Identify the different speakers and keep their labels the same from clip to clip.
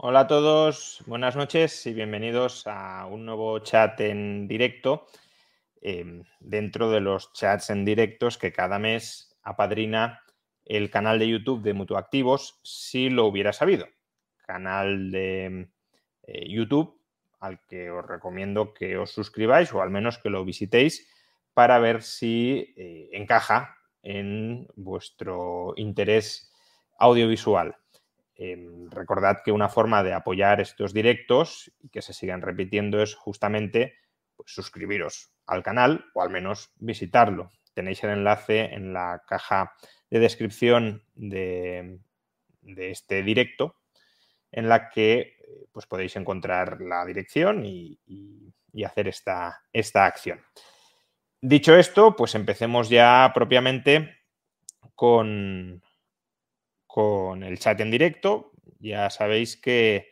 Speaker 1: Hola a todos, buenas noches y bienvenidos a un nuevo chat en directo eh, dentro de los chats en directos que cada mes apadrina el canal de YouTube de Mutuactivos si lo hubiera sabido. Canal de eh, YouTube al que os recomiendo que os suscribáis o al menos que lo visitéis para ver si eh, encaja en vuestro interés audiovisual. Em, recordad que una forma de apoyar estos directos y que se sigan repitiendo es justamente pues, suscribiros al canal o al menos visitarlo. Tenéis el enlace en la caja de descripción de, este directo en la que pues podéis encontrar la dirección y, y- y hacer esta, esta acción. Dicho esto, pues empecemos ya propiamente con, con el chat en directo. Ya sabéis que,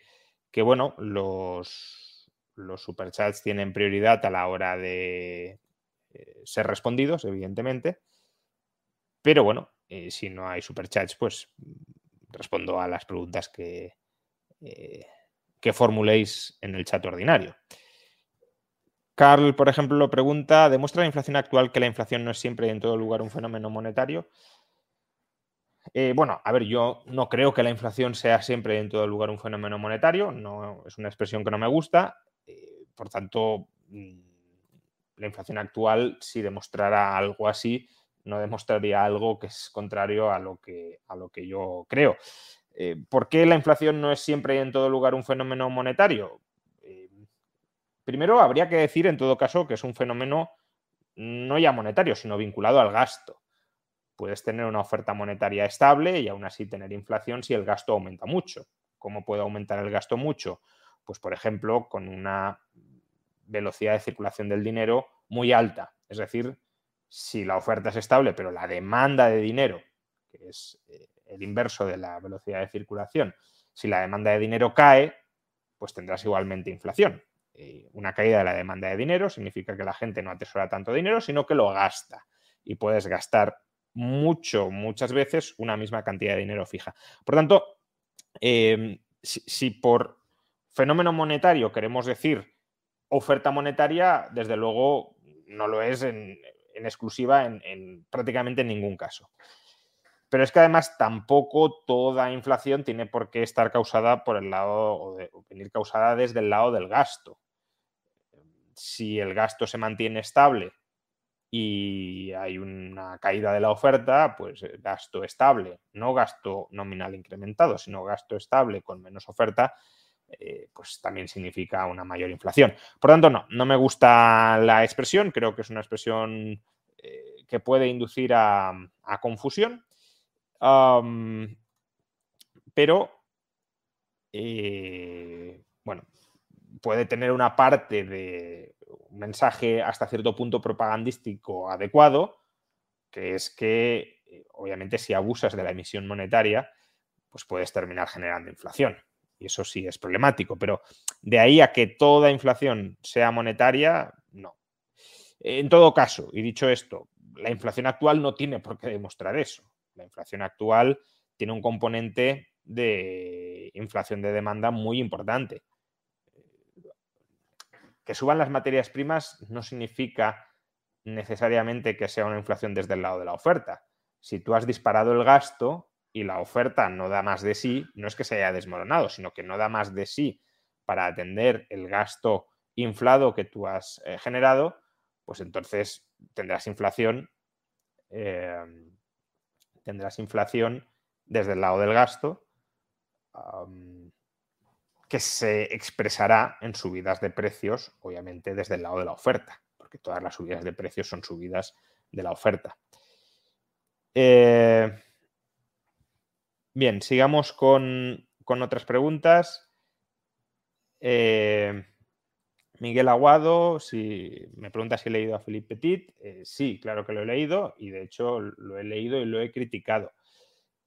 Speaker 1: que, bueno, los, los superchats tienen prioridad a la hora de eh, ser respondidos, evidentemente. Pero bueno, eh, si no hay superchats, pues respondo a las preguntas que, eh, que formuléis en el chat ordinario. Carl, por ejemplo, lo pregunta, ¿demuestra la inflación actual que la inflación no es siempre y en todo lugar un fenómeno monetario? Eh, bueno, a ver, yo no creo que la inflación sea siempre en todo lugar un fenómeno monetario, no es una expresión que no me gusta, eh, por tanto, mm, la inflación actual, si demostrara algo así, no demostraría algo que es contrario a lo que, a lo que yo creo. Eh, ¿Por qué la inflación no es siempre y en todo lugar un fenómeno monetario? Primero, habría que decir, en todo caso, que es un fenómeno no ya monetario, sino vinculado al gasto. Puedes tener una oferta monetaria estable y aún así tener inflación si el gasto aumenta mucho. ¿Cómo puede aumentar el gasto mucho? Pues, por ejemplo, con una velocidad de circulación del dinero muy alta. Es decir, si la oferta es estable, pero la demanda de dinero, que es eh, el inverso de la velocidad de circulación, si la demanda de dinero cae, pues tendrás igualmente inflación. Eh, una caída de la demanda de dinero significa que la gente no atesora tanto dinero, sino que lo gasta. Y puedes gastar mucho, muchas veces, una misma cantidad de dinero fija. Por tanto, eh, si, por fenómeno monetario queremos decir oferta monetaria, desde luego no lo es en, exclusiva en, en prácticamente en ningún caso. Pero es que además tampoco toda inflación tiene por qué estar causada por el lado o, de, o venir causada desde el lado del gasto. Si el gasto se mantiene estable y hay una caída de la oferta, pues eh, gasto estable, no gasto nominal incrementado, sino gasto estable con menos oferta, eh, pues también significa una mayor inflación. Por tanto, no, no me gusta la expresión, creo que es una expresión eh, que puede inducir a, confusión, pero bueno, puede tener una parte de un mensaje hasta cierto punto propagandístico adecuado, que es que eh, obviamente si abusas de la emisión monetaria, pues puedes terminar generando inflación. Y eso sí es problemático, pero de ahí a que toda inflación sea monetaria, no. En todo caso, y dicho esto, la inflación actual no tiene por qué demostrar eso. La inflación actual tiene un componente de inflación de demanda muy importante. Que suban las materias primas no significa necesariamente que sea una inflación desde el lado de la oferta. Si tú has disparado el gasto y la oferta no da más de sí, no es que se haya desmoronado, sino que no da más de sí para atender el gasto inflado que tú has eh, generado, pues entonces tendrás inflación, eh, tendrás inflación desde el lado del gasto, que se expresará en subidas de precios, obviamente desde el lado de la oferta, porque todas las subidas de precios son subidas de la oferta. Eh, Bien, sigamos con, otras preguntas. Eh, Miguel Aguado, si me pregunta si he leído a Philippe Petit, eh, sí, claro que lo he leído y de hecho lo he leído y lo he criticado.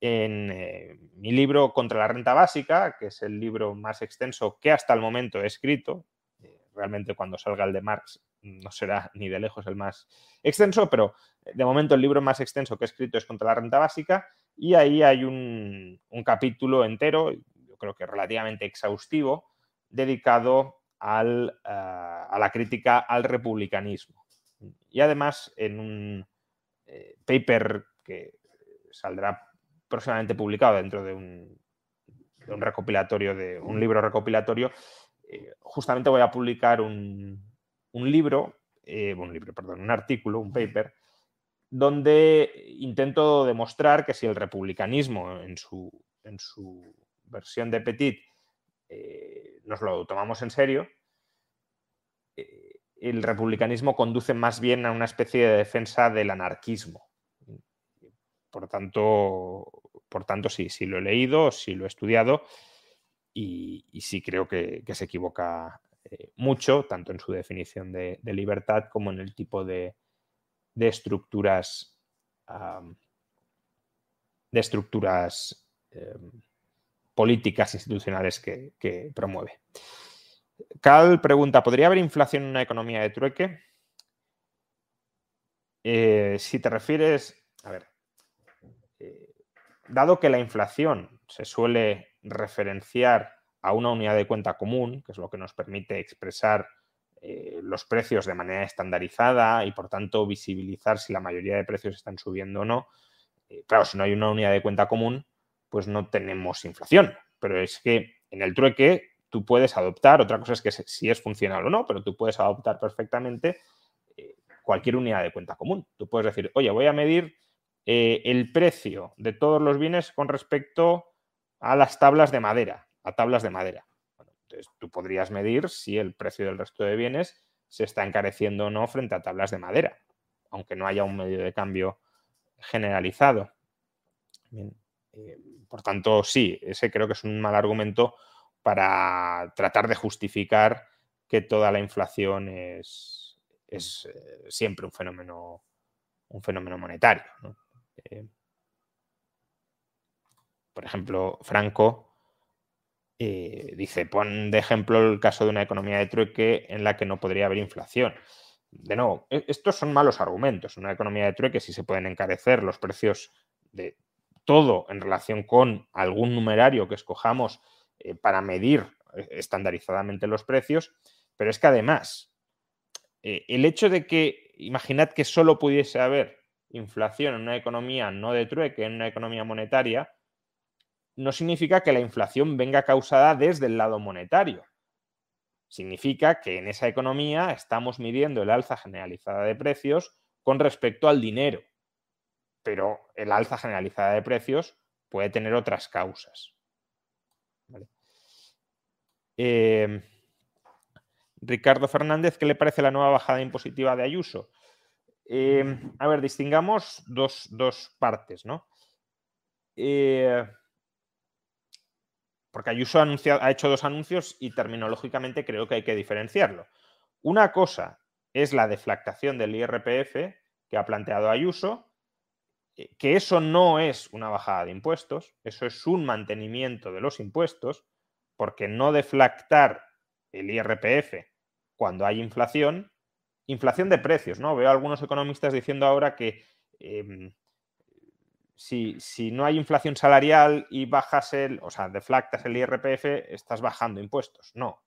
Speaker 1: En eh, mi libro Contra la renta básica, que es el libro más extenso que hasta el momento he escrito, eh, realmente cuando salga el de Marx no será ni de lejos el más extenso, pero de momento el libro más extenso que he escrito es Contra la renta básica y ahí hay un, capítulo entero, yo creo que relativamente exhaustivo, dedicado al, eh, a la crítica al republicanismo. Y además, en un eh, paper que saldrá próximamente publicado dentro de un, recopilatorio, de un libro recopilatorio, eh, justamente voy a publicar un, libro, un libro, perdón, un artículo, un paper, donde intento demostrar que si el republicanismo en su, en su versión de Petit eh, nos lo tomamos en serio, eh, el republicanismo conduce más bien a una especie de defensa del anarquismo. Por tanto, por tanto sí, sí lo he leído, sí lo he estudiado y, sí creo que, se equivoca eh, mucho, tanto en su definición de, libertad como en el tipo de, estructuras de estructuras em, políticas institucionales que, promueve. Cal pregunta, ¿podría haber inflación en una economía de trueque? Eh, si te refieres, a ver, dado que la inflación se suele referenciar a una unidad de cuenta común, que es lo que nos permite expresar eh, los precios de manera estandarizada y por tanto visibilizar si la mayoría de precios están subiendo o no, claro, si no hay una unidad de cuenta común, pues no tenemos inflación. Pero es que en el trueque tú puedes adoptar, otra cosa es que si es funcional o no, pero tú puedes adoptar perfectamente eh, cualquier unidad de cuenta común. Tú puedes decir, oye, voy a medir eh, el precio de todos los bienes con respecto a las tablas de madera, a tablas de madera. entonces tú podrías medir si el precio del resto de bienes se está encareciendo o no frente a tablas de madera, aunque no haya un medio de cambio generalizado. Eh, por tanto, sí, ese creo que es un mal argumento para tratar de justificar que toda la inflación es, es eh, siempre un fenómeno, un fenómeno monetario. Eh, por ejemplo, Franco dice, pon de ejemplo el caso de una economía de trueque en la que no podría haber inflación. De nuevo, e, estos son malos argumentos. En una economía de trueque sí se pueden encarecer los precios de todo en relación con algún numerario que escojamos eh, para medir eh, estandarizadamente los precios, pero es que además, eh, el hecho de que, imaginad que solo pudiese haber inflación en una economía no de trueque, en una economía monetaria, no significa que la inflación venga causada desde el lado monetario. Significa que en esa economía estamos midiendo el alza generalizada de precios con respecto al dinero pero el alza generalizada de precios puede tener otras causas. Em, Ricardo Fernández, ¿qué le parece la nueva bajada impositiva de Ayuso? Em, a ver, distingamos dos, partes, ¿no? Eh, porque Ayuso ha hecho dos anuncios y terminológicamente creo que hay que diferenciarlo. Una cosa es la deflactación del IRPF que ha planteado Ayuso eh, que eso no es una bajada de impuestos, eso es un mantenimiento de los impuestos, porque no deflactar el IRPF cuando hay inflación, inflación de precios, ¿no? Veo a algunos economistas diciendo ahora que em, si, si, no hay inflación salarial y bajas el, o sea, deflactas el IRPF, estás bajando impuestos. No.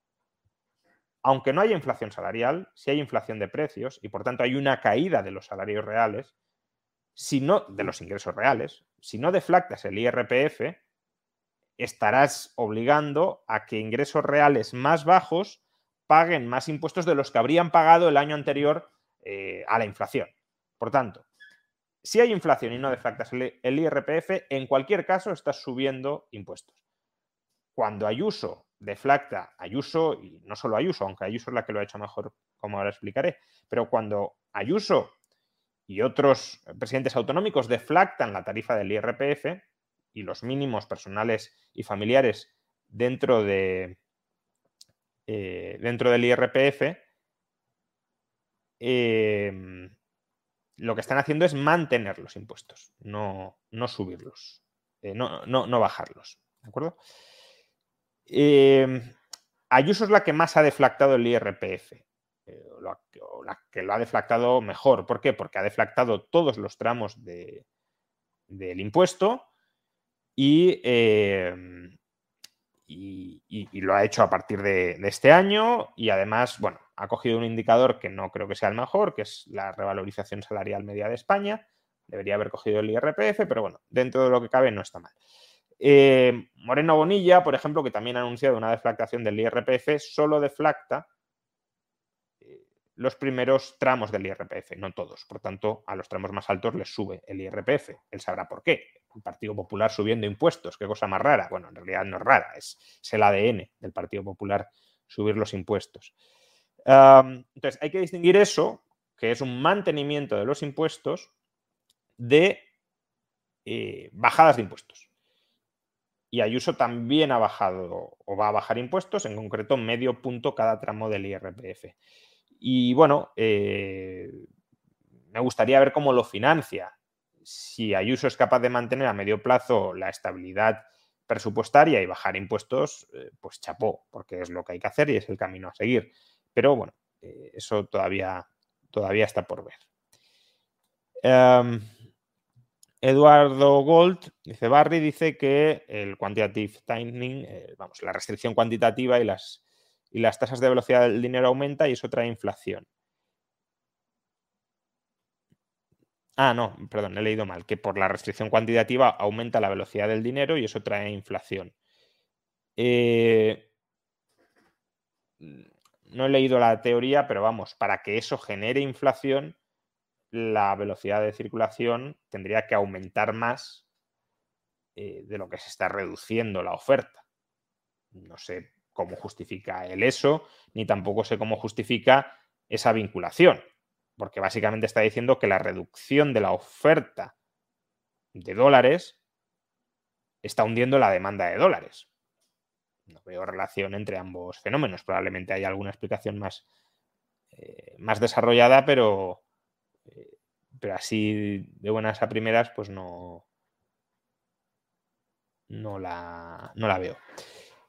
Speaker 1: Aunque no haya inflación salarial, si hay inflación de precios y por tanto hay una caída de los salarios reales, si no, de los ingresos reales, si no deflactas el IRPF, estarás obligando a que ingresos reales más bajos paguen más impuestos de los que habrían pagado el año anterior eh, a la inflación. Por tanto, si hay inflación y no deflactas el, IRPF, en cualquier caso estás subiendo impuestos. Cuando Ayuso deflacta, Ayuso, y no solo Ayuso, aunque Ayuso es la que lo ha hecho mejor, como ahora explicaré, pero cuando Ayuso y otros presidentes autonómicos deflactan la tarifa del IRPF, y los mínimos personales y familiares dentro de eh, dentro del IRPF, em, lo que están haciendo es mantener los impuestos, no, no subirlos, eh, no, no, bajarlos. ¿De acuerdo? Em, Ayuso es la que más ha deflactado el IRPF, eh, o, la, que lo ha deflactado mejor. ¿Por qué? Porque ha deflactado todos los tramos del impuesto em, y, lo ha hecho a partir de, de, este año y además, bueno, ha cogido un indicador que no creo que sea el mejor, que es la revalorización salarial media de España. Debería haber cogido el IRPF, pero bueno, dentro de lo que cabe no está mal. Eh, Moreno Bonilla, por ejemplo, que también ha anunciado una deflactación del IRPF, solo deflacta eh, los primeros tramos del IRPF, no todos. Por tanto, a los tramos más altos les sube el IRPF. Él sabrá por qué. Partido Popular subiendo impuestos, qué cosa más rara. Bueno, en realidad no es rara, es, el ADN del Partido Popular subir los impuestos. entonces, hay que distinguir eso, que es un mantenimiento de los impuestos, de eh, bajadas de impuestos y Ayuso también ha bajado o va a bajar impuestos, en concreto medio punto cada tramo del IRPF. Y bueno, eh, me gustaría ver cómo lo financia. Si Ayuso es capaz de mantener a medio plazo la estabilidad presupuestaria y bajar impuestos, eh, pues chapó, porque es lo que hay que hacer y es el camino a seguir. Pero bueno, eh, eso todavía, todavía está por ver. Em, Eduardo Gold, dice Barry, dice que el quantitative tightening, eh, vamos, la restricción cuantitativa y las, y las tasas de velocidad del dinero aumenta y eso trae inflación. Ah, no, perdón, he leído mal, que por la restricción cuantitativa aumenta la velocidad del dinero y eso trae inflación. Eh, no he leído la teoría, pero vamos, para que eso genere inflación, la velocidad de circulación tendría que aumentar más eh, de lo que se está reduciendo la oferta. No sé cómo justifica el eso, ni tampoco sé cómo justifica esa vinculación, porque básicamente está diciendo que la reducción de la oferta de dólares está hundiendo la demanda de dólares. No veo relación entre ambos fenómenos. Probablemente hay alguna explicación más, eh, más desarrollada, pero, eh, pero así de buenas a primeras, pues no, no, la, no la veo.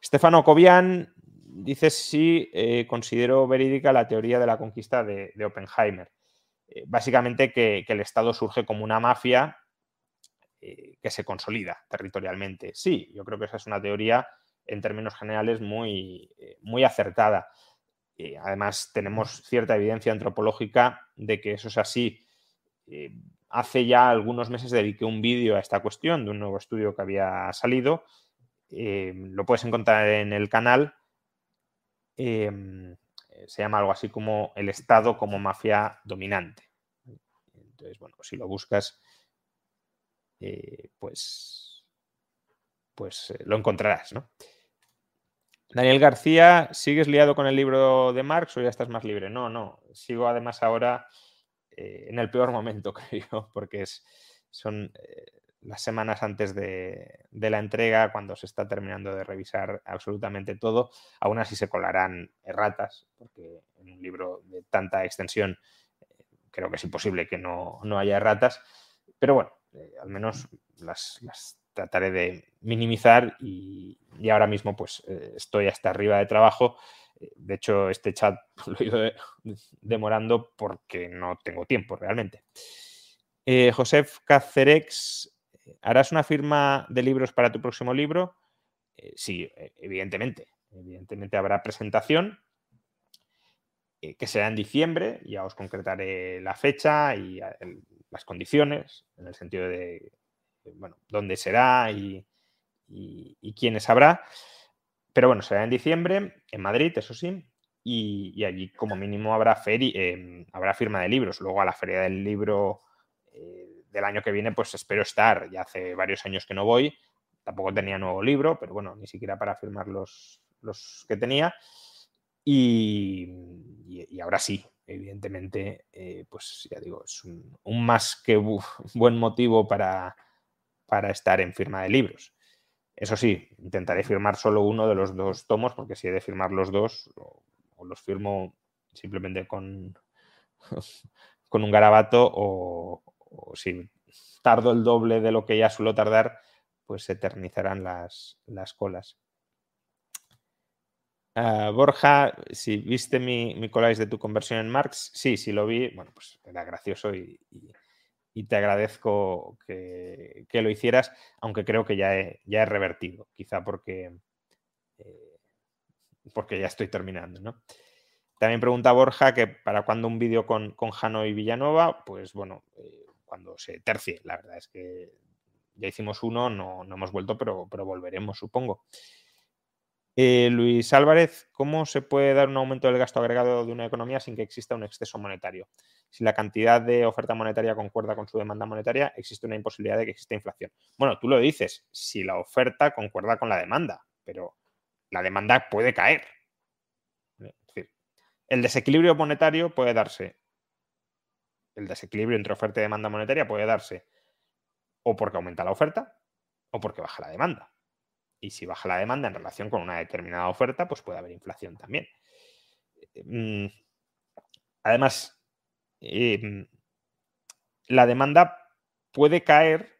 Speaker 1: Estefano Cobian dice si eh, considero verídica la teoría de la conquista de, Oppenheimer. Eh, básicamente que, el Estado surge como una mafia que se consolida territorialmente. Sí, yo creo que esa es una teoría en términos generales muy, muy acertada. Eh, además, tenemos cierta evidencia antropológica de que eso es así. Eh, hace ya algunos meses dediqué un vídeo a esta cuestión de un nuevo estudio que había salido. Eh, lo puedes encontrar en el canal. Se llama algo así como el Estado como mafia dominante. Entonces, bueno, si lo buscas, pues, pues lo encontrarás, ¿no? Daniel García, ¿sigues liado con el libro de Marx o ya estás más libre? No, no. Sigo además ahora eh, en el peor momento, creo, porque es, son eh, las semanas antes de, la entrega, cuando se está terminando de revisar absolutamente todo. Aún así se colarán erratas, porque en un libro de tanta extensión eh, creo que es imposible que no, haya erratas. Pero bueno, al menos las, las trataré de minimizar y, ahora mismo pues eh, estoy hasta arriba de trabajo. Eh, de hecho, este chat lo he ido demorando porque no tengo tiempo realmente. Eh, Josef Cacerex, ¿harás una firma de libros para tu próximo libro? sí, evidentemente. Evidentemente habrá presentación que será en diciembre. Ya os concretaré la fecha y las condiciones, en el sentido de bueno, dónde será y, quiénes habrá. Pero bueno, será en diciembre, en Madrid, eso sí, y, allí como mínimo habrá, em, habrá firma de libros. Luego a la feria del libro eh, del año que viene, pues espero estar. Ya hace varios años que no voy, tampoco tenía nuevo libro, pero bueno, ni siquiera para firmar los, los que tenía. Y, ahora sí, evidentemente, eh, pues ya digo, es un, más que buen motivo para, para estar en firma de libros. Eso sí, intentaré firmar solo uno de los dos tomos, porque si he de firmar los dos, o, los firmo simplemente con, con un garabato, o, si tardo el doble de lo que ya suelo tardar, pues se eternizarán las, colas. Ah, Borja, si viste mi, mi de tu conversión en Marx, sí, sí lo vi, bueno, pues era gracioso y y te agradezco que, lo hicieras, aunque creo que ya he, ya revertido, quizá porque, eh, porque ya estoy terminando. ¿no? También pregunta Borja que para cuando un vídeo con, con Jano y Villanova, pues bueno, eh, cuando se tercie, la verdad es que ya hicimos uno, no, no hemos vuelto, pero, pero volveremos, supongo. Eh, Luis Álvarez, ¿cómo se puede dar un aumento del gasto agregado de una economía sin que exista un exceso monetario? Si la cantidad de oferta monetaria concuerda con su demanda monetaria, existe una imposibilidad de que exista inflación. Bueno, tú lo dices, si la oferta concuerda con la demanda, pero la demanda puede caer. Es decir, el desequilibrio monetario puede darse, el desequilibrio entre oferta y demanda monetaria puede darse o porque aumenta la oferta o porque baja la demanda. Y si baja la demanda en relación con una determinada oferta, pues puede haber inflación también. Mm, además, em, la demanda puede caer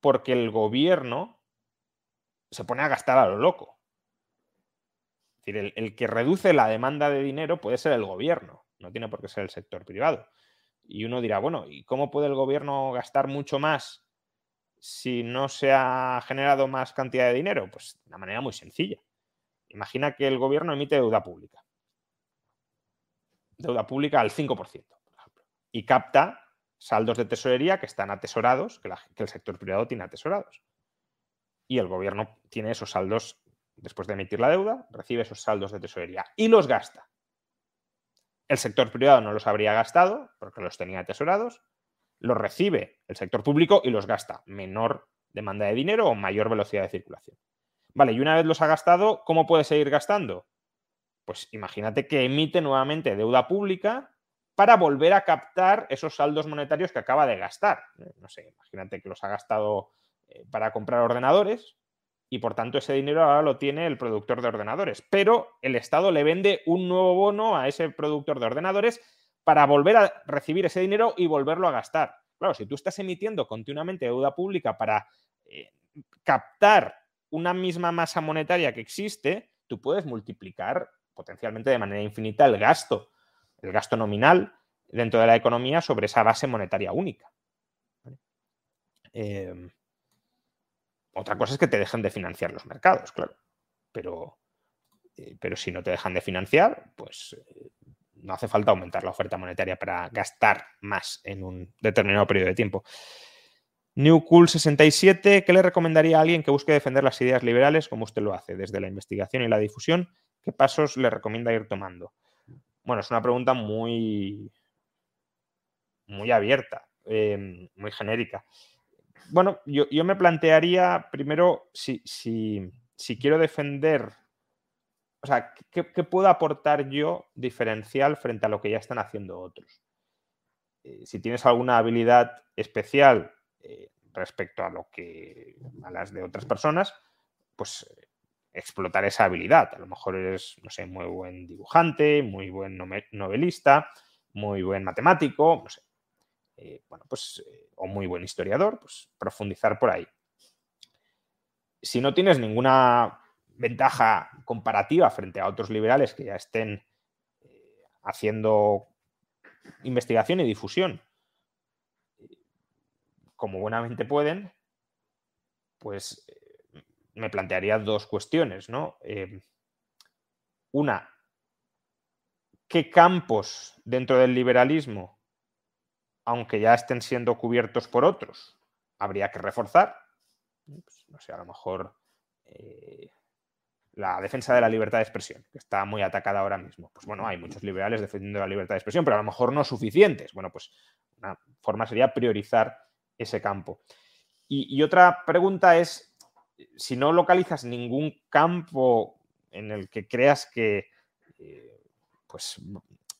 Speaker 1: porque el gobierno se pone a gastar a lo loco. Es decir, el, que reduce la demanda de dinero puede ser el gobierno, no tiene por qué ser el sector privado. Y uno dirá, bueno, ¿y cómo puede el gobierno gastar mucho más si no se ha generado más cantidad de dinero? Pues de una manera muy sencilla. Imagina que el gobierno emite deuda pública. Deuda pública al 5%, por ejemplo. Y capta saldos de tesorería que están atesorados, que, que el sector privado tiene atesorados. Y el gobierno tiene esos saldos, después de emitir la deuda, recibe esos saldos de tesorería y los gasta. El sector privado no los habría gastado porque los tenía atesorados los recibe el sector público y los gasta. Menor demanda de dinero o mayor velocidad de circulación. Vale, y una vez los ha gastado, ¿cómo puede seguir gastando? Pues imagínate que emite nuevamente deuda pública para volver a captar esos saldos monetarios que acaba de gastar. No sé, imagínate que los ha gastado eh, para comprar ordenadores y por tanto ese dinero ahora lo tiene el productor de ordenadores. Pero el Estado le vende un nuevo bono a ese productor de ordenadores para volver a recibir ese dinero y volverlo a gastar. Claro, si tú estás emitiendo continuamente deuda pública para eh, captar una misma masa monetaria que existe, tú puedes multiplicar potencialmente de manera infinita el gasto, el gasto nominal dentro de la economía sobre esa base monetaria única. Em, otra cosa es que te dejen de financiar los mercados, claro. Pero, eh, pero si no te dejan de financiar, pues eh, no hace falta aumentar la oferta monetaria para gastar más en un determinado periodo de tiempo. New Cool 67, ¿qué le recomendaría a alguien que busque defender las ideas liberales como usted lo hace, desde la investigación y la difusión? ¿Qué pasos le recomienda ir tomando? Bueno, es una pregunta muy, muy abierta, em, muy genérica. Bueno, yo, me plantearía primero si, si quiero defender o sea, ¿qué, puedo aportar yo diferencial frente a lo que ya están haciendo otros? Eh, si tienes alguna habilidad especial eh, respecto a lo que a las de otras personas, pues eh, explotar esa habilidad. A lo mejor eres, no sé, muy buen dibujante, muy buen novelista, muy buen matemático, no sé. Bueno, pues, o muy buen historiador, pues profundizar por ahí. Si no tienes ninguna ventaja comparativa frente a otros liberales que ya estén eh, haciendo investigación y difusión como buenamente pueden, pues eh, me plantearía dos cuestiones, ¿no? Eh, una, ¿qué campos dentro del liberalismo, aunque ya estén siendo cubiertos por otros, habría que reforzar? Pues, no sé, a lo mejor la defensa de la libertad de expresión, que está muy atacada ahora mismo. Pues bueno, hay muchos liberales defendiendo la libertad de expresión, pero a lo mejor no suficientes. Bueno, pues una forma sería priorizar ese campo. Y, otra pregunta es, si no localizas ningún campo en el que creas que eh, pues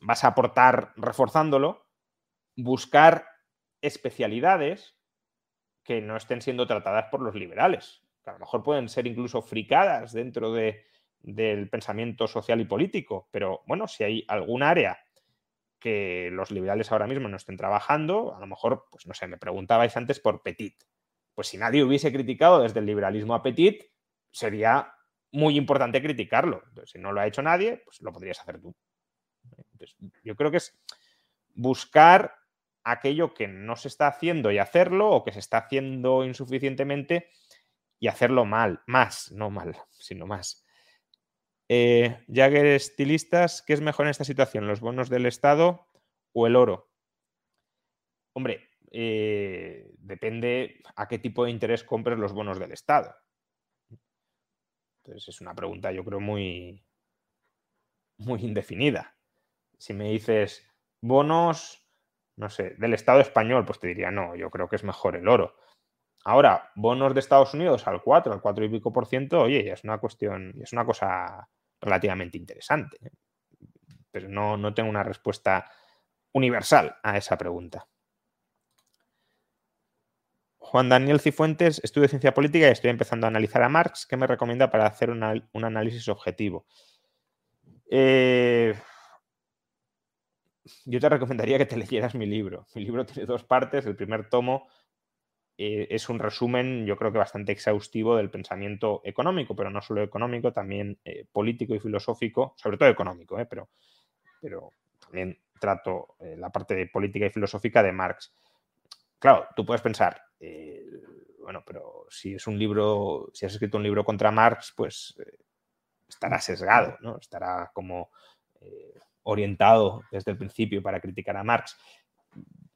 Speaker 1: vas a aportar reforzándolo, buscar especialidades que no estén siendo tratadas por los liberales, que a lo mejor pueden ser incluso fricadas dentro de, del pensamiento social y político, pero bueno, si hay algún área que los liberales ahora mismo no estén trabajando, a lo mejor, pues no sé, me preguntabais antes por Petit. Pues si nadie hubiese criticado desde el liberalismo a Petit, sería muy importante criticarlo. Entonces, si no lo ha hecho nadie, pues lo podrías hacer tú. yo creo que es buscar aquello que no se está haciendo y hacerlo, o que se está haciendo insuficientemente y hacerlo mal, más, no mal, sino más. Eh, Jagger Estilistas, ¿qué es mejor en esta situación? ¿Los bonos del Estado o el oro? Hombre, eh, depende a qué tipo de interés compres los bonos del Estado. Entonces es una pregunta, yo creo, muy, muy indefinida. Si me dices bonos, no sé, del Estado español, pues te diría, no, yo creo que es mejor el oro. Ahora, bonos de Estados Unidos al 4, al 4 y pico por ciento, oye, es una cuestión, es una cosa relativamente interesante. ¿eh? Pero no, no tengo una respuesta universal a esa pregunta. Juan Daniel Cifuentes, estudio ciencia política y estoy empezando a analizar a Marx. ¿Qué me recomienda para hacer un análisis objetivo? Eh, yo te recomendaría que te leyeras mi libro. Mi libro tiene dos partes. El primer tomo eh, es un resumen, yo creo que bastante exhaustivo del pensamiento económico, pero no solo económico, también eh, político y filosófico, sobre todo económico, eh, pero, pero también trato la parte de política y filosófica de Marx. Claro, tú puedes pensar, bueno, pero si es un libro, si has escrito un libro contra Marx, pues estará sesgado, ¿no? Estará como orientado desde el principio para criticar a Marx.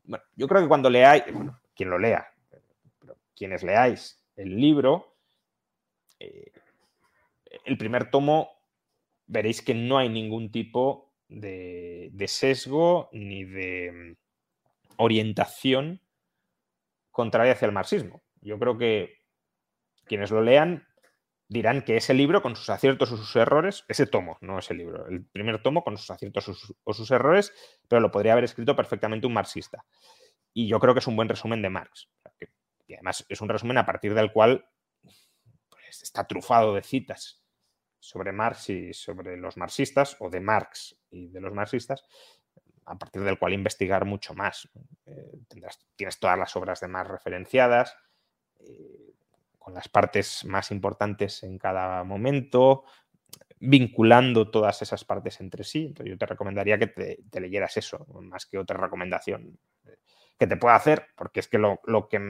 Speaker 1: Bueno, yo creo que cuando leáis, bueno, quien lo lea, quienes leáis el libro, eh, el primer tomo veréis que no hay ningún tipo de, sesgo ni de mm, orientación contraria hacia el marxismo. Yo creo que quienes lo lean dirán que ese libro, con sus aciertos o sus errores, ese tomo, no ese libro, el primer tomo con sus aciertos o sus errores, pero lo podría haber escrito perfectamente un marxista. Y yo creo que es un buen resumen de Marx. Y además es un resumen a partir del cual pues, está trufado de citas sobre Marx y sobre los marxistas, o de Marx y de los marxistas, a partir del cual investigar mucho más. Eh, tienes todas las obras de Marx referenciadas, eh, con las partes más importantes en cada momento, vinculando todas esas partes entre sí. Entonces yo te recomendaría que te, leyeras eso, más que otra recomendación que te pueda hacer, porque es que lo, que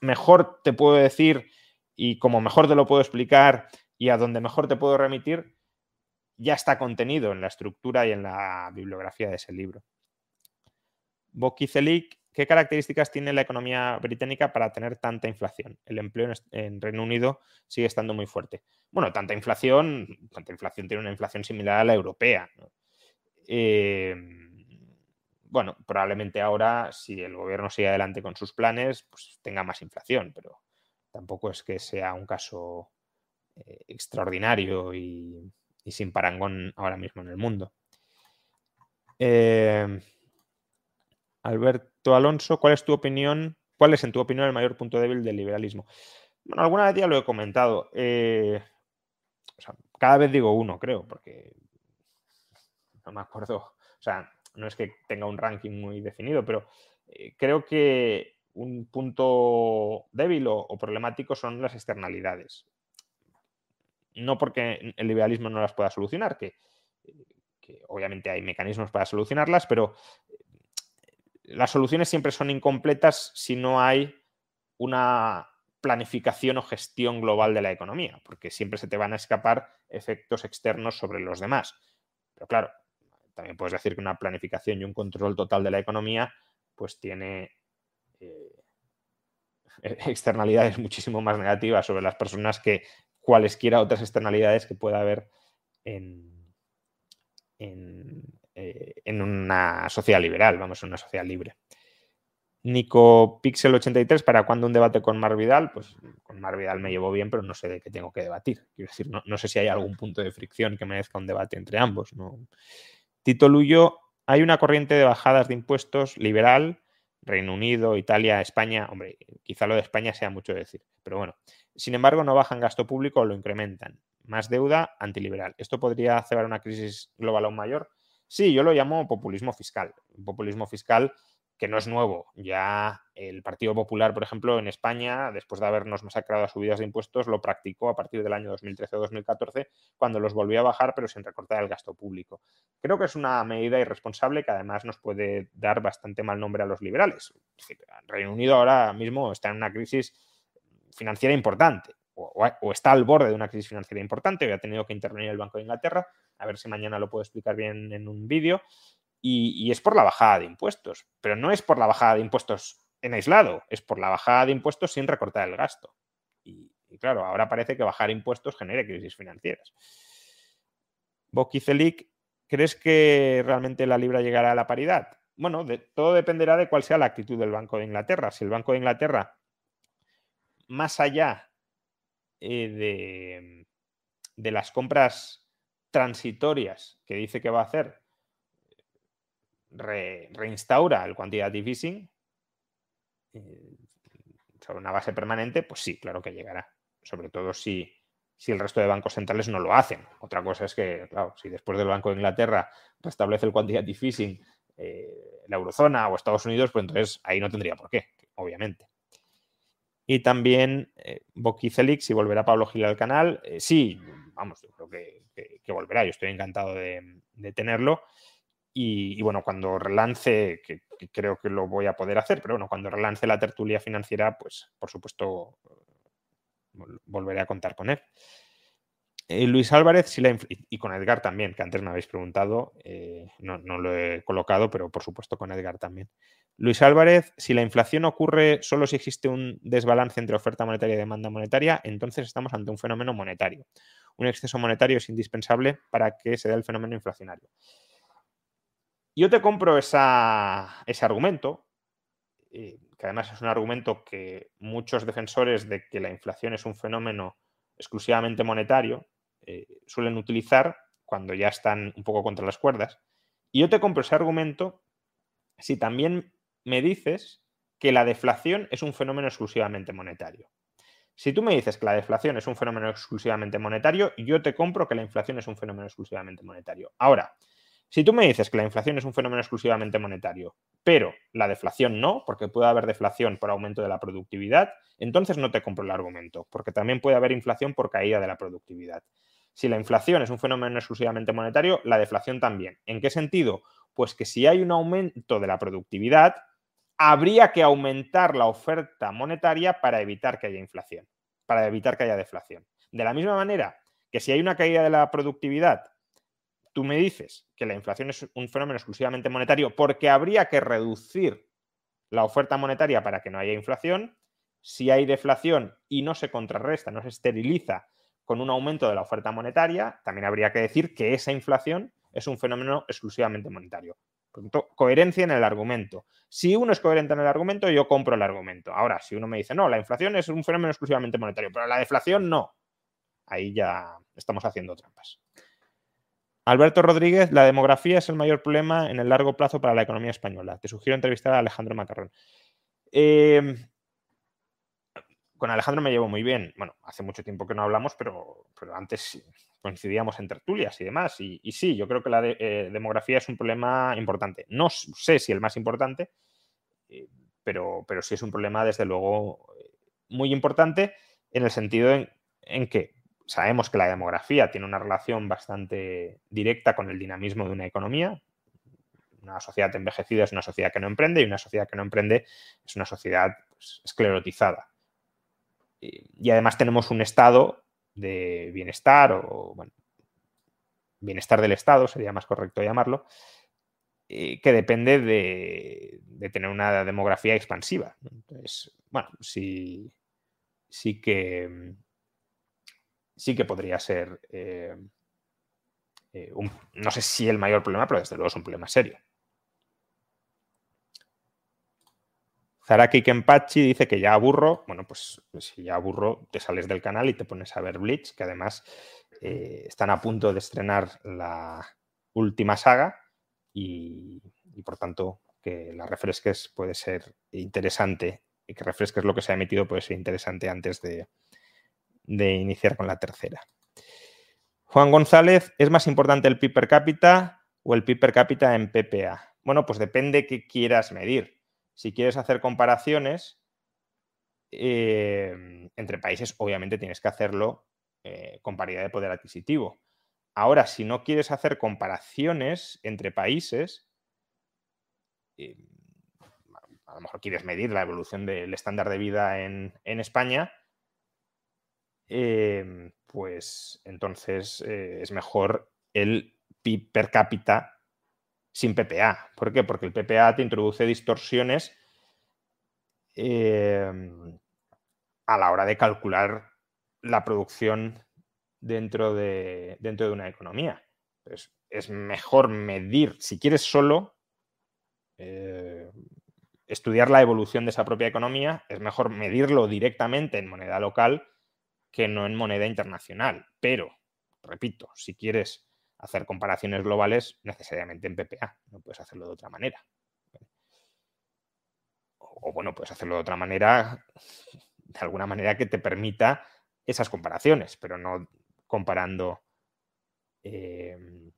Speaker 1: mejor te puedo decir y como mejor te lo puedo explicar y a donde mejor te puedo remitir, ya está contenido en la estructura y en la bibliografía de ese libro. Bokicelik, ¿qué características tiene la economía británica para tener tanta inflación? El empleo en Reino Unido sigue estando muy fuerte. Bueno, tanta inflación, tanta inflación tiene una inflación similar a la europea. Eh, bueno, probablemente ahora, si el gobierno sigue adelante con sus planes, pues tenga más inflación, pero tampoco es que sea un caso eh, extraordinario y, sin parangón ahora mismo en el mundo. Eh, Alberto Alonso, ¿cuál es tu opinión? ¿Cuál es, en tu opinión, el mayor punto débil del liberalismo? Bueno, alguna vez ya lo he comentado. Eh, cada vez digo uno, creo, porque no me acuerdo. O sea, no es que tenga un ranking muy definido, pero eh, creo que un punto débil o, problemático son las externalidades. No porque el liberalismo no las pueda solucionar, que, obviamente hay mecanismos para solucionarlas, pero eh, las soluciones siempre son incompletas si no hay una planificación o gestión global de la economía, porque siempre se te van a escapar efectos externos sobre los demás. Pero claro, también puedes decir que una planificación y un control total de la economía pues tiene eh, externalidades muchísimo más negativas sobre las personas que cualesquiera otras externalidades que pueda haber en, en, eh, una sociedad liberal, vamos, en una sociedad libre. Nico Pixel 83, ¿para cuándo un debate con Mar Vidal? Pues con Mar Vidal me llevo bien, pero no sé de qué tengo que debatir. Quiero decir, no, no sé si hay algún punto de fricción que merezca un debate entre ambos. Tito Luyo, hay una corriente de bajadas de impuestos liberal Reino Unido, Italia, España, hombre, quizá lo de España sea mucho decir, pero bueno. Sin embargo, no bajan gasto público o lo incrementan. Más deuda antiliberal. ¿Esto podría hacer una crisis global aún mayor? Sí, yo lo llamo populismo fiscal. Un populismo fiscal que no es nuevo. Ya el Partido Popular, por ejemplo, en España, después de habernos masacrado a subidas de impuestos, lo practicó a partir del año 2013 o 2014, cuando los volvió a bajar, pero sin recortar el gasto público. Creo que es una medida irresponsable que además nos puede dar bastante mal nombre a los liberales. el Reino Unido ahora mismo está en una crisis financiera importante. O, está al borde de una crisis financiera importante, o ha tenido que intervenir el Banco de Inglaterra, a ver si mañana lo puedo explicar bien en un vídeo, y, es por la bajada de impuestos, pero no es por la bajada de impuestos en aislado, es por la bajada de impuestos sin recortar el gasto. Y, claro, ahora parece que bajar impuestos genere crisis financieras. Bokicelic, ¿crees que realmente la libra llegará a la paridad? Bueno, todo dependerá de cuál sea la actitud del Banco de Inglaterra. Si el Banco de Inglaterra, más allá eh, de, de las transitorias que dice que va a hacer, reinstaura el quantitative easing eh, sobre una base permanente, pues sí, claro que llegará. Sobre todo si, si el resto de bancos centrales no lo hacen. Otra cosa es que, claro, si después del Banco de Inglaterra restablece el quantitative easing eh, la eurozona o Estados Unidos, pues entonces ahí no tendría por qué, obviamente. Y también eh, si volverá Pablo Gil al canal. Eh, sí, vamos, yo creo que, volverá. Yo estoy encantado de, de tenerlo. Y, bueno, cuando relance, que, creo que lo voy a poder hacer, pero bueno, cuando relance la tertulia financiera, pues por supuesto volveré a contar con él. Eh, Luis Álvarez si la y con Edgar también, que antes me habéis preguntado, eh, no, no, lo he colocado, pero por supuesto con Edgar también. Luis Álvarez, si la inflación ocurre solo si existe un desbalance entre oferta monetaria y demanda monetaria, entonces estamos ante un fenómeno monetario. Un exceso monetario es indispensable para que se dé el fenómeno inflacionario. Yo te compro ese argumento, eh, que además es un argumento que muchos defensores de que la inflación es un fenómeno exclusivamente monetario eh, suelen utilizar cuando ya están un poco contra las cuerdas. Y yo te compro ese argumento si también me dices que la deflación es un fenómeno exclusivamente monetario. Si tú me dices que la deflación es un fenómeno exclusivamente monetario, yo te compro que la inflación es un fenómeno exclusivamente monetario. Ahora, si tú me dices que la inflación es un fenómeno exclusivamente monetario, pero la deflación no, porque puede haber deflación por aumento de la productividad, entonces no te compro el argumento, porque también puede haber inflación por caída de la productividad. Si la inflación es un fenómeno exclusivamente monetario, la deflación también. ¿En qué sentido? Pues que si hay un aumento de la productividad, habría que aumentar la oferta monetaria para evitar que haya inflación, para evitar que haya deflación. De la misma manera que si hay una caída de la productividad tú me dices que la inflación es un fenómeno exclusivamente monetario porque habría que reducir la oferta monetaria para que no haya inflación, si hay deflación y no se contrarresta, no se esteriliza con un aumento de la oferta monetaria, también habría que decir que esa inflación es un fenómeno exclusivamente monetario. Por tanto, coherencia en el argumento. Si uno es coherente en el argumento, yo compro el argumento. Ahora, si uno me dice, no, la inflación es un fenómeno exclusivamente monetario, pero la deflación no, ahí ya estamos haciendo trampas. Alberto Rodríguez, la demografía es el mayor problema en el largo plazo para la economía española. Te sugiero entrevistar a Alejandro Macarrón. Em, con Alejandro me llevo muy bien. Bueno, hace mucho tiempo que no hablamos, pero, antes coincidíamos en tertulias y demás. Y, sí, yo creo que la eh, demografía es un problema importante. No sé si el más importante, eh, pero, pero sí es un problema, desde luego, muy importante en el sentido en que sabemos que la demografía tiene una relación bastante directa con el dinamismo de una economía. Una sociedad envejecida es una sociedad que no emprende y una sociedad que no emprende es una sociedad pues, esclerotizada. Y, además tenemos un estado de bienestar o, bienestar del Estado, sería más correcto llamarlo, eh, que depende de, tener una demografía expansiva. Entonces, bueno, sí, sí que sí que podría ser, eh, eh, no sé si el mayor problema, pero desde luego es un problema serio. Zaraki Kenpachi dice que ya aburro. Bueno, pues, pues, si ya aburro, te sales del canal y te pones a ver Bleach, que además eh, están a punto de estrenar la última saga y, por tanto que la refresques puede ser interesante y que refresques lo que se ha emitido puede ser interesante antes de, de iniciar con la tercera. Juan González, ¿es más importante el PIB per cápita o el PIB per cápita en PPA? Bueno, pues depende qué quieras medir. Si quieres hacer comparaciones eh, entre países, obviamente tienes que hacerlo eh, con paridad de poder adquisitivo. Ahora, si no quieres hacer comparaciones entre países, eh, a lo mejor quieres medir la evolución del estándar de vida en, España, em, pues entonces es mejor el PIB per cápita sin PPA. ¿Por qué? Porque el PPA te introduce distorsiones em, a la hora de calcular la producción dentro de, dentro de una economía. Es mejor medir, si quieres solo eh, estudiar la evolución de esa propia economía, es mejor medirlo directamente en moneda local que no en moneda internacional. Pero, repito, si quieres hacer comparaciones globales, necesariamente en PPA, no puedes hacerlo de otra manera. O, bueno, puedes hacerlo de otra manera, de alguna manera que te permita esas comparaciones, pero no comparando. Em,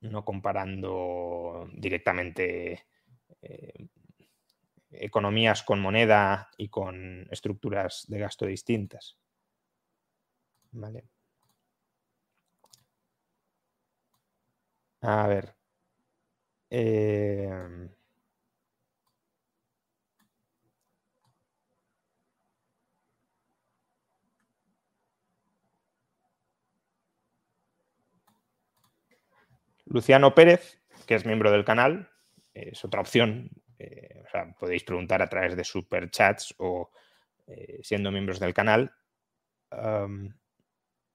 Speaker 1: no comparando directamente eh, economías con moneda y con estructuras de gasto distintas. Vale. A ver. Eh, Luciano Pérez, que es miembro del canal, es otra opción. Eh, podéis preguntar a través de superchats o eh, siendo miembros del canal.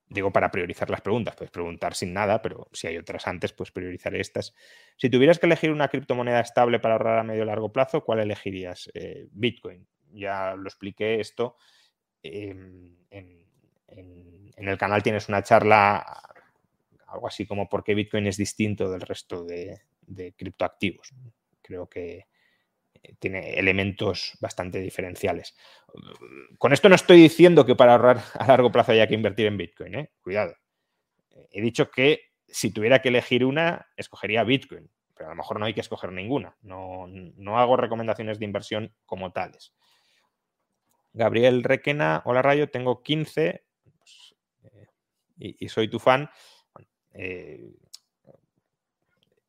Speaker 1: Digo para priorizar las preguntas, puedes preguntar sin nada, pero si hay otras antes, pues priorizar estas. Si tuvieras que elegir una criptomoneda estable para ahorrar a medio o largo plazo, ¿cuál elegirías? Eh, Bitcoin. Ya lo expliqué esto. en, el canal tienes una charla, algo así como por qué Bitcoin es distinto del resto de criptoactivos. Creo que tiene elementos bastante diferenciales. Con esto no estoy diciendo que para ahorrar a largo plazo haya que invertir en Bitcoin, ¿eh? cuidado. He dicho que si tuviera que elegir una, escogería Bitcoin, pero a lo mejor no hay que escoger ninguna. No, hago recomendaciones de inversión como tales. Gabriel Requena, hola Rayo, tengo 15 pues, eh, y, soy tu fan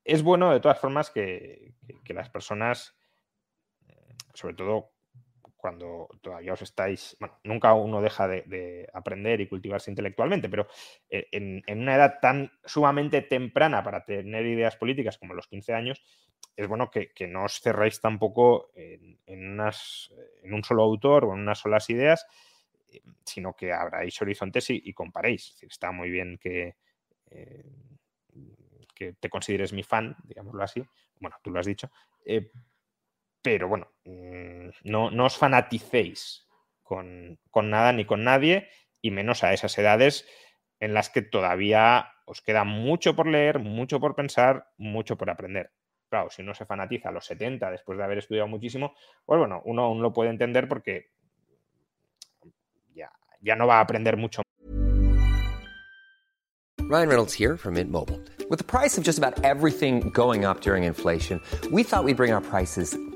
Speaker 1: es bueno, de todas formas, que, las personas, sobre todo cuando todavía os estáis, bueno, nunca uno deja de, aprender y cultivarse intelectualmente, pero eh, en, una edad tan sumamente temprana para tener ideas políticas como los 15 años, es bueno que, no os cerréis tampoco en, un solo autor o en unas solas ideas, eh, sino que abráis horizontes y, comparéis. está muy bien que... Eh, que te consideres mi fan, digámoslo así. Bueno, tú lo has dicho. Pero bueno, mm, no, no, os fanaticéis con, nada ni con nadie, y menos a esas edades en las que todavía os queda mucho por leer, mucho por pensar, mucho por aprender. Claro, si uno se fanatiza a los 70 después de haber estudiado muchísimo, pues bueno, uno aún lo puede entender porque ya, ya no va a aprender mucho.
Speaker 2: Ryan Reynolds here from Mint Mobile. With the price of just about everything going up during inflation, we thought we'd bring our prices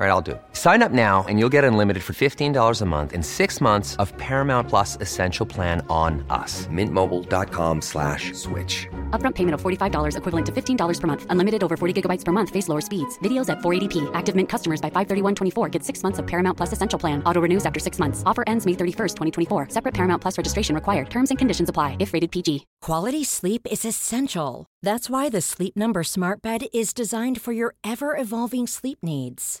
Speaker 2: All right, I'll do it. Sign up now and you'll get unlimited for $15 a month in six months of Paramount Plus Essential Plan on us. Mintmobile.com slash switch.
Speaker 3: Upfront payment of $45 equivalent to $15 per month. Unlimited over 40 gigabytes per month. Face lower speeds. Videos at 480p. Active Mint customers by 531.24 get six months of Paramount Plus Essential Plan. Auto renews after six months. Offer ends May 31st, 2024. Separate Paramount Plus registration required. Terms and conditions apply if rated PG.
Speaker 4: Quality sleep is essential. That's why the Sleep Number Smart Bed is designed for your ever evolving sleep needs.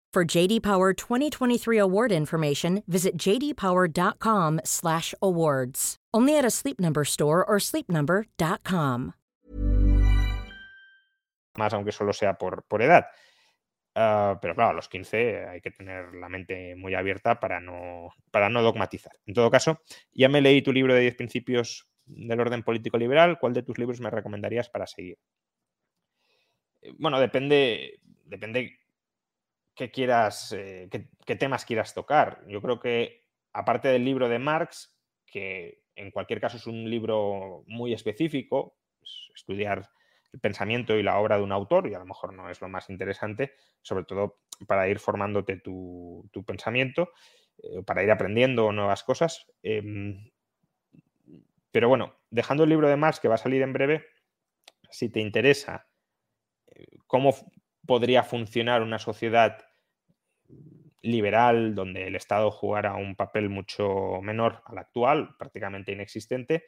Speaker 4: For JD Power 2023 award information, visit jdpower.com/awards. Only at a Sleep Number store or sleepnumber.com.
Speaker 1: Más aunque solo sea por, por edad. Uh, pero claro, a los 15 hay que tener la mente muy abierta para no, para no dogmatizar. En todo caso, ya me leí tu libro de 10 principios del orden político liberal. ¿Cuál de tus libros me recomendarías para seguir? Eh, bueno, depende, depende quieras, eh, qué, temas quieras tocar. Yo creo que, aparte del libro de Marx, que en cualquier caso es un libro muy específico, estudiar el pensamiento y la obra de un autor, y a lo mejor no es lo más interesante, sobre todo para ir formándote tu, tu pensamiento, eh, para ir aprendiendo nuevas cosas. Eh, pero bueno, dejando el libro de Marx, que va a salir en breve, si te interesa eh, cómo podría funcionar una sociedad liberal donde el Estado jugara un papel mucho menor al actual, prácticamente inexistente,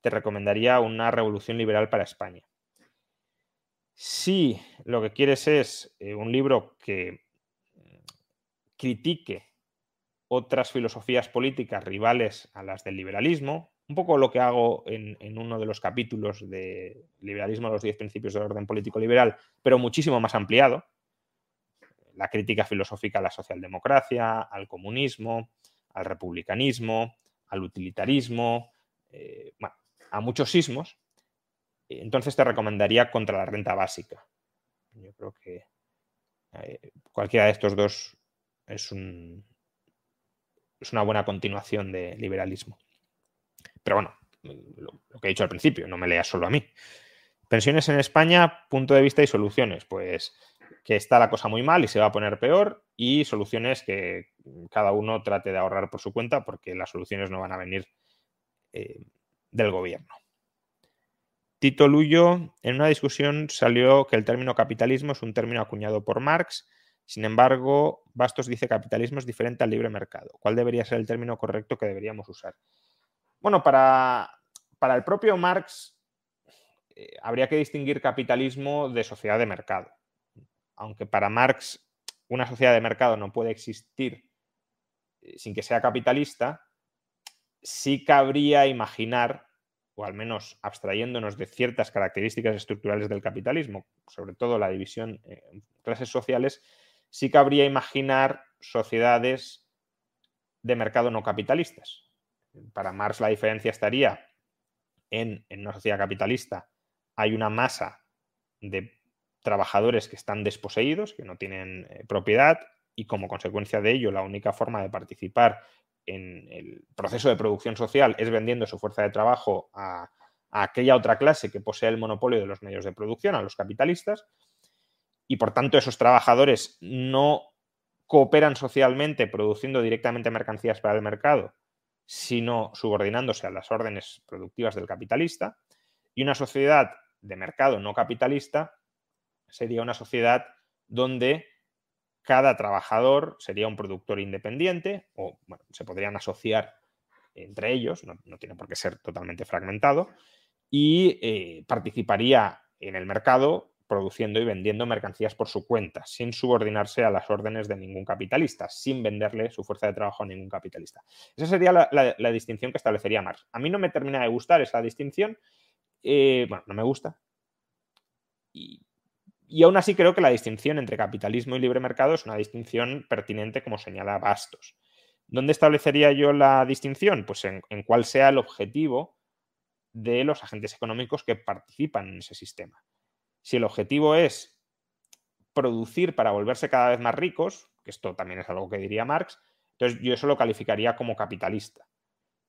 Speaker 1: te recomendaría una revolución liberal para España. Si lo que quieres es eh, un libro que critique otras filosofías políticas rivales a las del liberalismo, un poco lo que hago en, en uno de los capítulos de Liberalismo, los 10 principios del orden político liberal, pero muchísimo más ampliado, la crítica filosófica a la socialdemocracia, al comunismo, al republicanismo, al utilitarismo, eh, bueno, a muchos sismos, entonces te recomendaría contra la renta básica. Yo creo que eh, cualquiera de estos dos es, un, es una buena continuación de liberalismo. Pero bueno, lo, lo, que he dicho al principio, no me leas solo a mí. Pensiones en España, punto de vista y soluciones. Pues que está la cosa muy mal y se va a poner peor y soluciones que cada uno trate de ahorrar por su cuenta porque las soluciones no van a venir eh, del gobierno. Tito Luyo, en una discusión salió que el término capitalismo es un término acuñado por Marx. Sin embargo, Bastos dice capitalismo es diferente al libre mercado. ¿Cuál debería ser el término correcto que deberíamos usar? Bueno, para, para el propio Marx eh, habría que distinguir capitalismo de sociedad de mercado. Aunque para Marx una sociedad de mercado no puede existir eh, sin que sea capitalista, sí cabría imaginar o al menos abstrayéndonos de ciertas características estructurales del capitalismo, sobre todo la división en clases sociales, sí cabría imaginar sociedades de mercado no capitalistas. Para Marx la diferencia estaría en, en una sociedad capitalista hay una masa de trabajadores que están desposeídos, que no tienen eh, propiedad y como consecuencia de ello la única forma de participar en el proceso de producción social es vendiendo su fuerza de trabajo a, a, aquella otra clase que posee el monopolio de los medios de producción, a los capitalistas, y por tanto esos trabajadores no cooperan socialmente produciendo directamente mercancías para el mercado, sino subordinándose a las órdenes productivas del capitalista, y una sociedad de mercado no capitalista sería una sociedad donde cada trabajador sería un productor independiente o bueno, se podrían asociar entre ellos, no, tiene por qué ser totalmente fragmentado, y eh, participaría en el mercado produciendo y vendiendo mercancías por su cuenta, sin subordinarse a las órdenes de ningún capitalista, sin venderle su fuerza de trabajo a ningún capitalista. Esa sería la distinción que establecería Marx. A mí no me termina de gustar esa distinción, eh, bueno, no me gusta. Y y aún así creo que la distinción entre capitalismo y libre mercado es una distinción pertinente, como señala Bastos. ¿Dónde establecería yo la distinción? Pues en, cuál sea el objetivo de los agentes económicos que participan en ese sistema. Si el objetivo es producir para volverse cada vez más ricos, que esto también es algo que diría Marx, entonces yo eso lo calificaría como capitalista.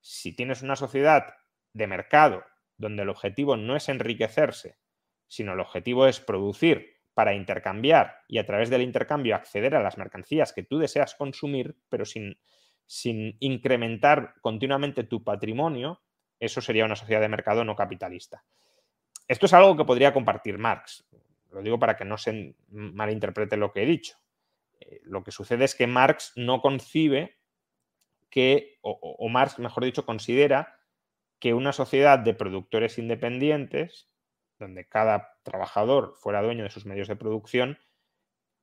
Speaker 1: Si tienes una sociedad de mercado donde el objetivo no es enriquecerse, sino el objetivo es producir para intercambiar y a través del intercambio acceder a las mercancías que tú deseas consumir, pero sin, sin incrementar continuamente tu patrimonio, eso sería una sociedad de mercado no capitalista. Esto es algo que podría compartir Marx. Lo digo para que no se malinterprete lo que he dicho. Eh, lo que sucede es que Marx no concibe que, o Marx, mejor dicho, considera que una sociedad de productores independientes, donde cada trabajador fuera dueño de sus medios de producción,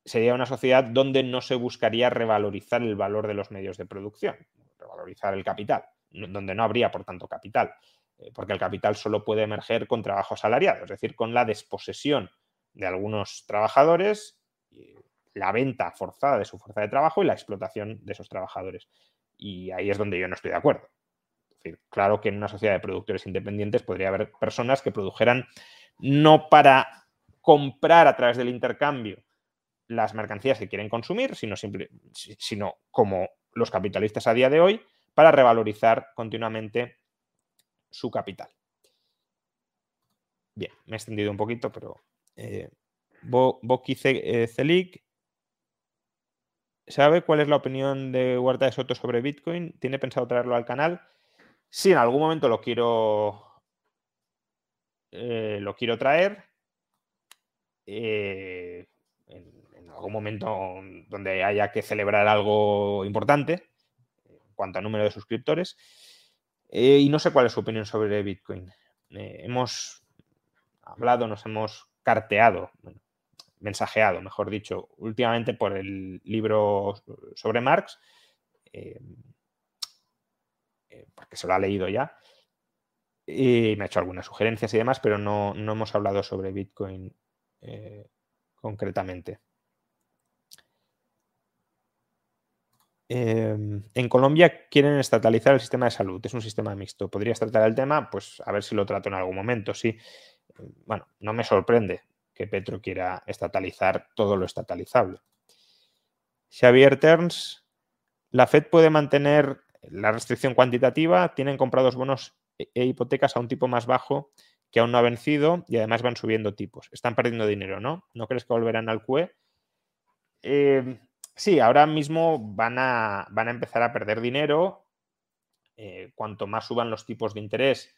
Speaker 1: sería una sociedad donde no se buscaría revalorizar el valor de los medios de producción, revalorizar el capital, donde no habría, por tanto, capital, eh, porque el capital solo puede emerger con trabajo asalariado, es decir, con la desposesión de algunos trabajadores, la venta forzada de su fuerza de trabajo y la explotación de esos trabajadores. Y ahí es donde yo no estoy de acuerdo. Claro que en una sociedad de productores independientes podría haber personas que produjeran no para comprar a través del intercambio las mercancías que quieren consumir, sino, sino como los capitalistas a día de hoy, para revalorizar continuamente su capital. Bien, me he extendido un poquito, pero eh, Boki Celic ¿Sabe cuál es la opinión de Huerta de Soto sobre Bitcoin? ¿Tiene pensado traerlo al canal? Sí, en algún momento lo quiero, eh, lo quiero traer. Eh, en, algún momento donde haya que celebrar algo importante en cuanto a número de suscriptores. Eh, y no sé cuál es su opinión sobre Bitcoin. hemos hablado, nos hemos carteado, mensajeado, mejor dicho, últimamente por el libro sobre Marx, porque se lo ha leído ya, y me ha hecho algunas sugerencias y demás, pero no, hemos hablado sobre Bitcoin eh, concretamente. Em, en Colombia quieren estatalizar el sistema de salud. Es un sistema mixto. ¿Podrías tratar el tema? Pues a ver si lo trato en algún momento. Sí. Bueno, no me sorprende que Petro quiera estatalizar todo lo estatalizable. Xavier Terns, la Fed puede mantener la restricción cuantitativa, tienen comprados bonos e, e hipotecas a un tipo más bajo que aún no ha vencido y además van subiendo tipos. Están perdiendo dinero, ¿no? ¿No crees que volverán al QE? Em, sí, ahora mismo van a, van a, empezar a perder dinero. Eh, cuanto más suban los tipos de interés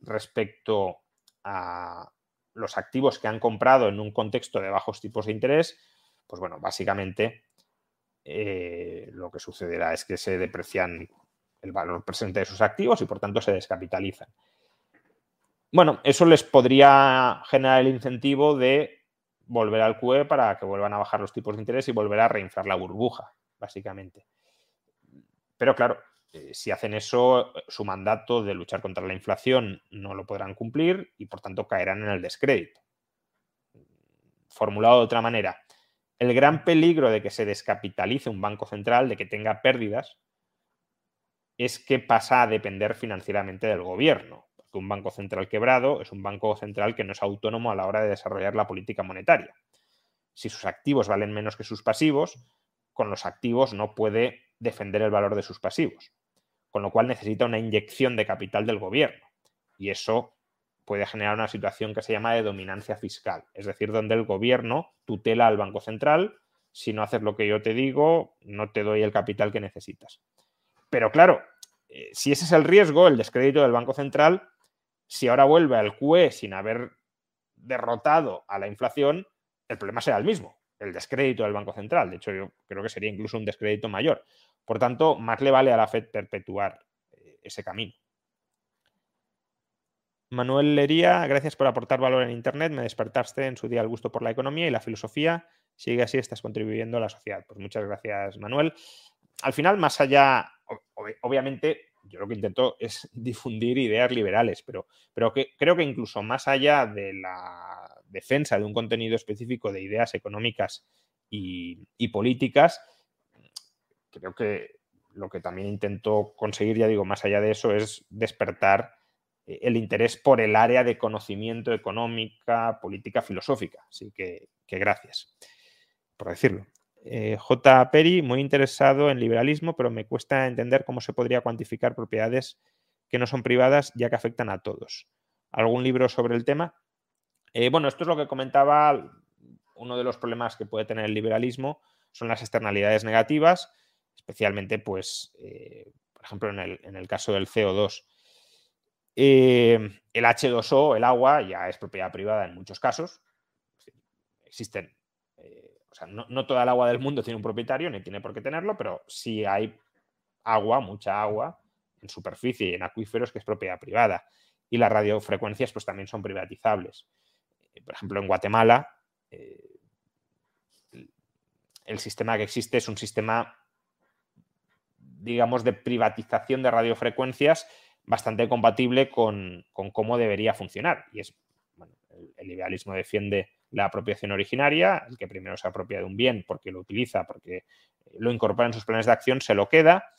Speaker 1: respecto a los activos que han comprado en un contexto de bajos tipos de interés, pues bueno, básicamente eh, lo que sucederá es que se deprecian el valor presente de sus activos y por tanto se descapitalizan. Bueno, eso les podría generar el incentivo de volver al QE para que vuelvan a bajar los tipos de interés y volver a reinflar la burbuja, básicamente. Pero claro, eh, si hacen eso, su mandato de luchar contra la inflación no lo podrán cumplir y por tanto caerán en el descrédito. Formulado de otra manera, el gran peligro de que se descapitalice un banco central, de que tenga pérdidas, es que pasa a depender financieramente del gobierno. Porque un banco central quebrado es un banco central que no es autónomo a la hora de desarrollar la política monetaria. Si sus activos valen menos que sus pasivos, con los activos no puede defender el valor de sus pasivos. Con lo cual necesita una inyección de capital del gobierno. Y eso puede generar una situación que se llama de dominancia fiscal. Es decir, donde el gobierno tutela al Banco Central. Si no haces lo que yo te digo, no te doy el capital que necesitas. Pero claro, eh, si ese es el riesgo, el descrédito del Banco Central, si ahora vuelve al QE sin haber derrotado a la inflación, el problema será el mismo, el descrédito del Banco Central. De hecho, yo creo que sería incluso un descrédito mayor. Por tanto, más le vale a la Fed perpetuar eh, ese camino. Manuel Lería, gracias por aportar valor en Internet. Me despertaste en su día el gusto por la economía y la filosofía. Sigue así, estás contribuyendo a la sociedad. Pues muchas gracias, Manuel. Al final, más allá obviamente yo lo que intento es difundir ideas liberales, pero, pero que, creo que incluso más allá de la defensa de un contenido específico de ideas económicas y, políticas, creo que lo que también intento conseguir, ya digo, más allá de eso, es despertar eh, el interés por el área de conocimiento económica, política, filosófica. Así que, gracias por decirlo. Eh, J. Peri, muy interesado en liberalismo, pero me cuesta entender cómo se podría cuantificar propiedades que no son privadas ya que afectan a todos. ¿Algún libro sobre el tema? Eh, bueno, esto es lo que comentaba. Uno de los problemas que puede tener el liberalismo son las externalidades negativas, especialmente, pues, por ejemplo, en el, en el caso del CO2 eh, el H2O, el agua, ya es propiedad privada en muchos casos. Existen, eh, o sea, no, toda el agua del mundo tiene un propietario, ni tiene por qué tenerlo, pero sí hay agua, mucha agua, en superficie y en acuíferos que es propiedad privada. Y las radiofrecuencias, pues también son privatizables. Eh, por ejemplo, en Guatemala, el sistema que existe es un sistema, digamos, de privatización de radiofrecuencias bastante compatible con, cómo debería funcionar. Y es, el, liberalismo defiende la apropiación originaria, el que primero se apropia de un bien porque lo utiliza, porque lo incorpora en sus planes de acción, se lo queda,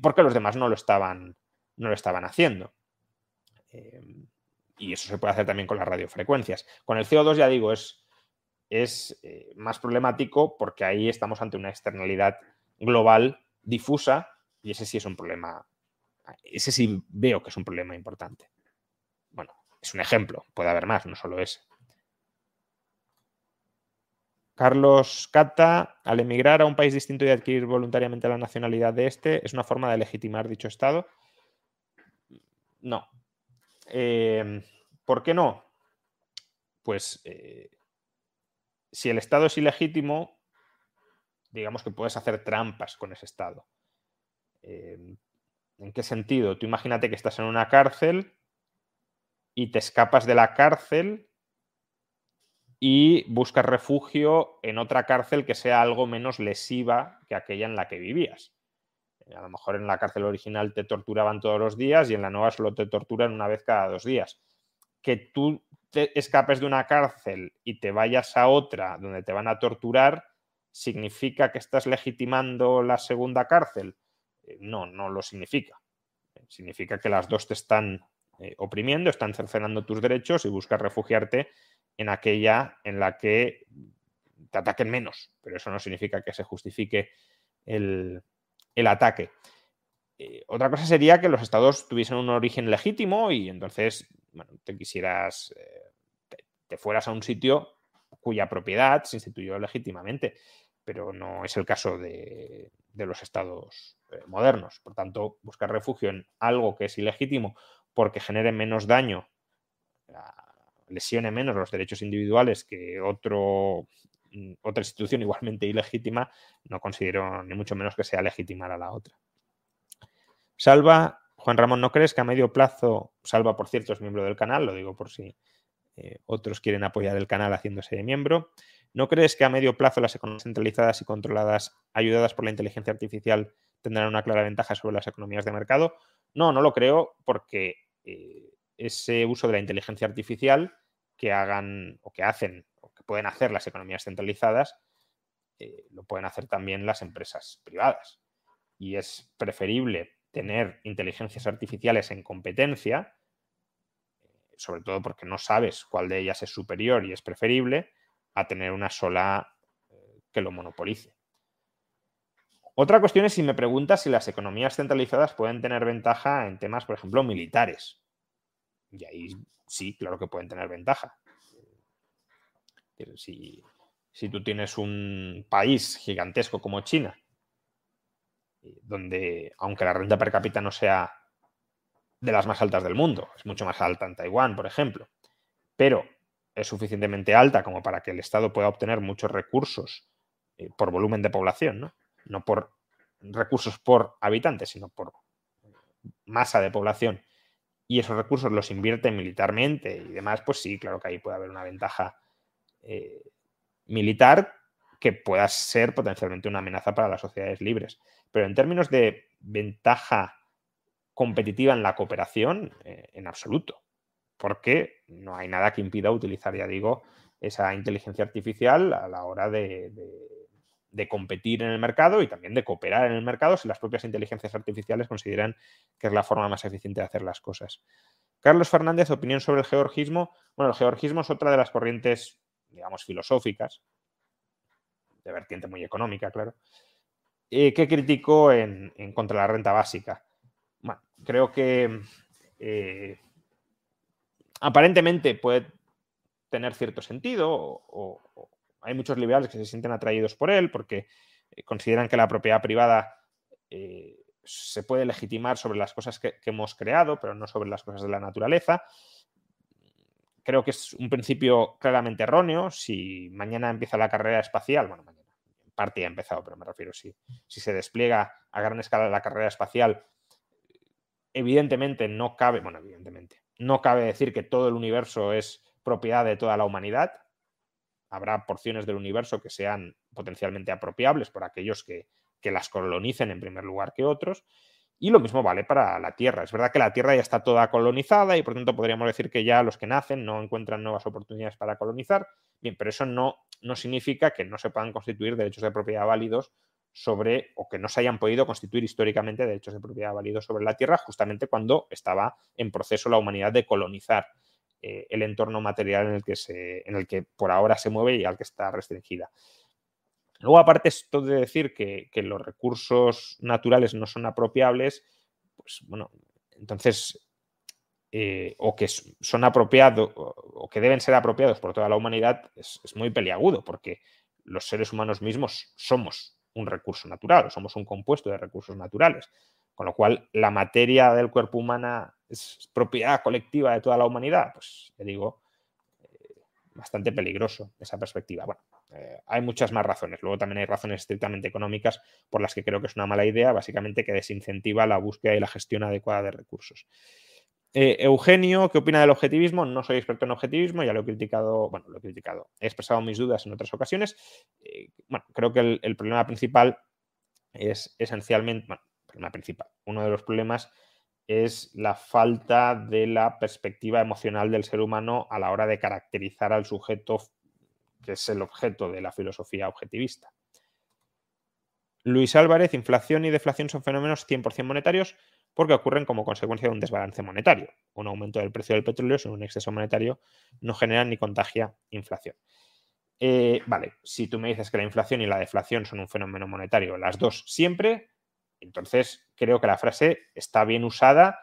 Speaker 1: porque los demás no lo estaban, no lo estaban haciendo. Eh, y eso se puede hacer también con las radiofrecuencias. Con el CO2, ya digo, es, es eh, más problemático porque ahí estamos ante una externalidad global difusa y ese sí es un problema ese sí veo que es un problema importante. Bueno, es un ejemplo, puede haber más, no solo ese. Carlos Cata, al emigrar a un país distinto y adquirir voluntariamente la nacionalidad de este, ¿es una forma de legitimar dicho Estado? No. Em, ¿Por qué no? Pues eh, si el Estado es ilegítimo, digamos que puedes hacer trampas con ese Estado. Em, ¿En qué sentido? Tú imagínate que estás en una cárcel y te escapas de la cárcel y buscas refugio en otra cárcel que sea algo menos lesiva que aquella en la que vivías. Eh, a lo mejor en la cárcel original te torturaban todos los días y en la nueva solo te torturan una vez cada dos días. Que tú te escapes de una cárcel y te vayas a otra donde te van a torturar, ¿significa que estás legitimando la segunda cárcel? Eh, no, no lo significa. Eh, significa que las dos te están oprimiendo, están cercenando tus derechos y buscas refugiarte en aquella en la que te ataquen menos, pero eso no significa que se justifique el, ataque. otra cosa sería que los estados tuviesen un origen legítimo y entonces te quisieras, te, fueras a un sitio cuya propiedad se instituyó legítimamente, pero no es el caso de, de los estados eh, modernos. Por tanto, buscar refugio en algo que es ilegítimo porque genere menos daño, lesione menos los derechos individuales que otro, mm, otra institución igualmente ilegítima, no considero ni mucho menos que sea legitimar a la otra. Salva, Juan Ramón, ¿no crees que a medio plazo, Salva por cierto es miembro del canal, lo digo por si eh, otros quieren apoyar el canal haciéndose miembro, ¿No crees que a medio plazo las economías centralizadas y controladas, ayudadas por la inteligencia artificial, tendrán una clara ventaja sobre las economías de mercado? No, no lo creo porque eh, ese uso de la inteligencia artificial que hagan o que hacen o que pueden hacer las economías centralizadas, eh, lo pueden hacer también las empresas privadas. Y es preferible tener inteligencias artificiales en competencia, sobre todo porque no sabes cuál de ellas es superior y es preferible, a tener una sola eh, que lo monopolice. Otra cuestión es si me preguntas si las economías centralizadas pueden tener ventaja en temas, por ejemplo, militares. Y ahí sí, claro que pueden tener ventaja. Si, si tú tienes un país gigantesco como China, eh, donde, aunque la renta per cápita no sea de las más altas del mundo, es mucho más alta en Taiwán, por ejemplo, pero es suficientemente alta como para que el Estado pueda obtener muchos recursos eh, por volumen de población, ¿no? no por recursos por habitantes, sino por masa de población, y esos recursos los invierte militarmente y demás, pues sí, claro que ahí puede haber una ventaja eh, militar que pueda ser potencialmente una amenaza para las sociedades libres. Pero en términos de ventaja competitiva en la cooperación, eh, en absoluto porque no hay nada que impida utilizar, ya digo, esa inteligencia artificial a la hora de, competir en el mercado y también de cooperar en el mercado si las propias inteligencias artificiales consideran que es la forma más eficiente de hacer las cosas. Carlos Fernández, opinión sobre el georgismo. Bueno, el georgismo es otra de las corrientes, digamos, filosóficas, de vertiente muy económica, claro, eh, que criticó en, contra de la renta básica. Bueno, creo que eh, aparentemente puede tener cierto sentido o, hay muchos liberales que se sienten atraídos por él porque eh, consideran que la propiedad privada se puede legitimar sobre las cosas que, hemos creado, pero no sobre las cosas de la naturaleza. Creo que es un principio claramente erróneo. Si mañana empieza la carrera espacial, bueno, mañana, en parte ya ha empezado, pero me refiero, si, si se despliega a gran escala la carrera espacial, evidentemente no cabe, bueno, evidentemente, no cabe decir que todo el universo es propiedad de toda la humanidad. Habrá porciones del universo que sean potencialmente apropiables por aquellos que, que las colonicen en primer lugar que otros. Y lo mismo vale para la Tierra. Es verdad que la Tierra ya está toda colonizada y por tanto podríamos decir que ya los que nacen no encuentran nuevas oportunidades para colonizar. Bien, pero eso no, no significa que no se puedan constituir derechos de propiedad válidos sobre, o que no se hayan podido constituir históricamente derechos de propiedad válidos sobre la Tierra, justamente cuando estaba en proceso la humanidad de colonizar eh, el entorno material en el, que se, en el que por ahora se mueve y al que está restringida. Luego, aparte, esto de decir que, los recursos naturales no son apropiables, pues bueno, entonces, eh, o que son apropiados, o que deben ser apropiados por toda la humanidad, es, muy peliagudo, porque los seres humanos mismos somos un recurso natural, somos un compuesto de recursos naturales. Con lo cual, la materia del cuerpo humano es propiedad colectiva de toda la humanidad. Pues, le digo, eh, bastante peligroso esa perspectiva. Bueno, eh, hay muchas más razones. Luego también hay razones estrictamente económicas por las que creo que es una mala idea, básicamente que desincentiva la búsqueda y la gestión adecuada de recursos. Eh, Eugenio, ¿qué opina del objetivismo? No soy experto en objetivismo, ya lo he criticado, bueno, lo he criticado, he expresado mis dudas en otras ocasiones. Bueno, creo que el, el, problema principal es esencialmente, bueno, problema principal, uno de los problemas es la falta de la perspectiva emocional del ser humano a la hora de caracterizar al sujeto que es el objeto de la filosofía objetivista. Luis Álvarez, inflación y deflación son fenómenos 100% monetarios porque ocurren como consecuencia de un desbalance monetario. Un aumento del precio del petróleo sin un exceso monetario no genera ni contagia inflación. Eh, vale, si tú me dices que la inflación y la deflación son un fenómeno monetario, las dos siempre, entonces creo que la frase está bien usada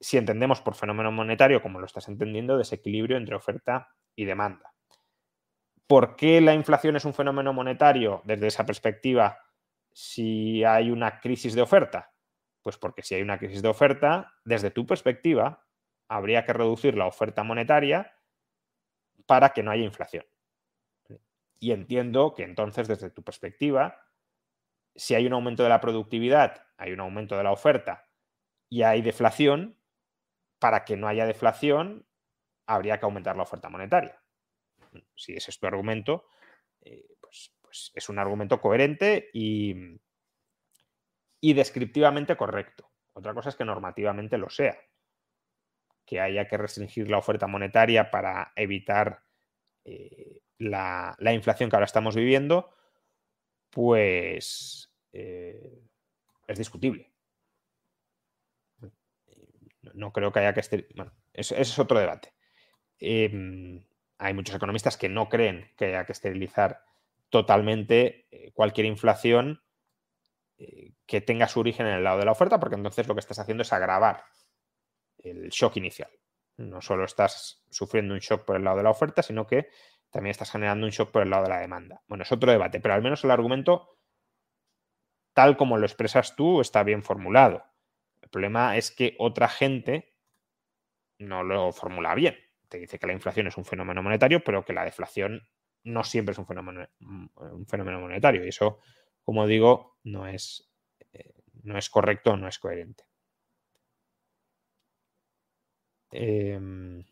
Speaker 1: si entendemos por fenómeno monetario, como lo estás entendiendo, desequilibrio entre oferta y demanda. ¿Por qué la inflación es un fenómeno monetario desde esa perspectiva si hay una crisis de oferta? Pues porque si hay una crisis de oferta, desde tu perspectiva, habría que reducir la oferta monetaria para que no haya inflación. Y entiendo que entonces, desde tu perspectiva, si hay un aumento de la productividad, hay un aumento de la oferta y hay deflación, para que no haya deflación, habría que aumentar la oferta monetaria si ese es tu argumento, eh, pues, pues, es un argumento coherente y, descriptivamente correcto. Otra cosa es que normativamente lo sea. Que haya que restringir la oferta monetaria para evitar eh, la, inflación que ahora estamos viviendo, pues eh, es discutible. No creo que haya que... Bueno, ese es otro debate. Em, hay muchos economistas que no creen que haya que esterilizar totalmente eh, cualquier inflación eh, que tenga su origen en el lado de la oferta, porque entonces lo que estás haciendo es agravar el shock inicial. No solo estás sufriendo un shock por el lado de la oferta, sino que también estás generando un shock por el lado de la demanda. Bueno, es otro debate, pero al menos el argumento, tal como lo expresas tú, está bien formulado. El problema es que otra gente no lo formula bien dice que la inflación es un fenómeno monetario, pero que la deflación no siempre es un fenómeno, mm, monetario. Y eso, como digo, no es, eh, no es correcto, no es coherente. Em,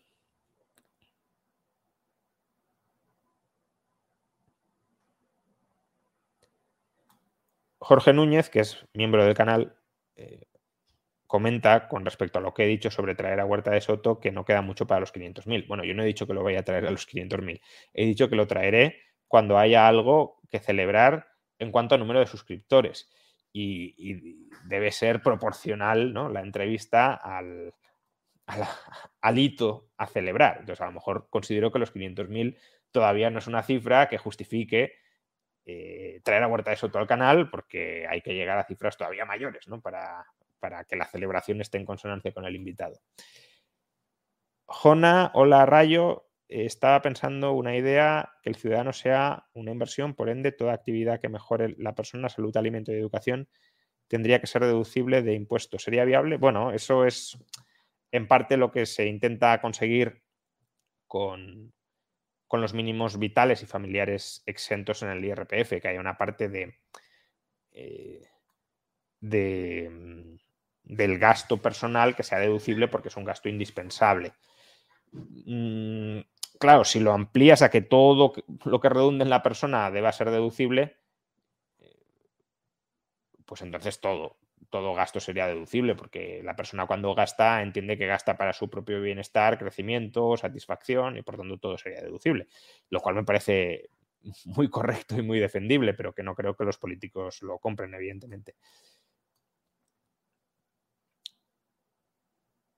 Speaker 1: Jorge Núñez, que es miembro del canal, eh, comenta con respecto a lo que he dicho sobre traer a Huerta de Soto que no queda mucho para los 500.000. Bueno, yo no he dicho que lo vaya a traer a los 500.000. He dicho que lo traeré cuando haya algo que celebrar en cuanto a número de suscriptores. Y, debe ser proporcional ¿no? la entrevista al, al hito a celebrar. Entonces, a lo mejor considero que los 500.000 todavía no es una cifra que justifique eh, traer a Huerta de Soto al canal, porque hay que llegar a cifras todavía mayores, ¿no? Para, para que la celebración esté en consonancia con el invitado. Jona, hola Rayo, estaba pensando una idea que el ciudadano sea una inversión, por ende, toda actividad que mejore la persona, salud, alimento y educación tendría que ser deducible de impuestos. ¿Sería viable? Bueno, eso es en parte lo que se intenta conseguir con, con los mínimos vitales y familiares exentos en el IRPF, que haya una parte de, eh, mm, del gasto personal que sea deducible porque es un gasto indispensable. Mm, claro, si lo amplías a que todo lo que redunde en la persona deba ser deducible, eh, pues entonces todo, todo gasto sería deducible, porque la persona cuando gasta entiende que gasta para su propio bienestar, crecimiento, satisfacción, y por tanto todo sería deducible, lo cual me parece muy correcto y muy defendible, pero que no creo que los políticos lo compren, evidentemente.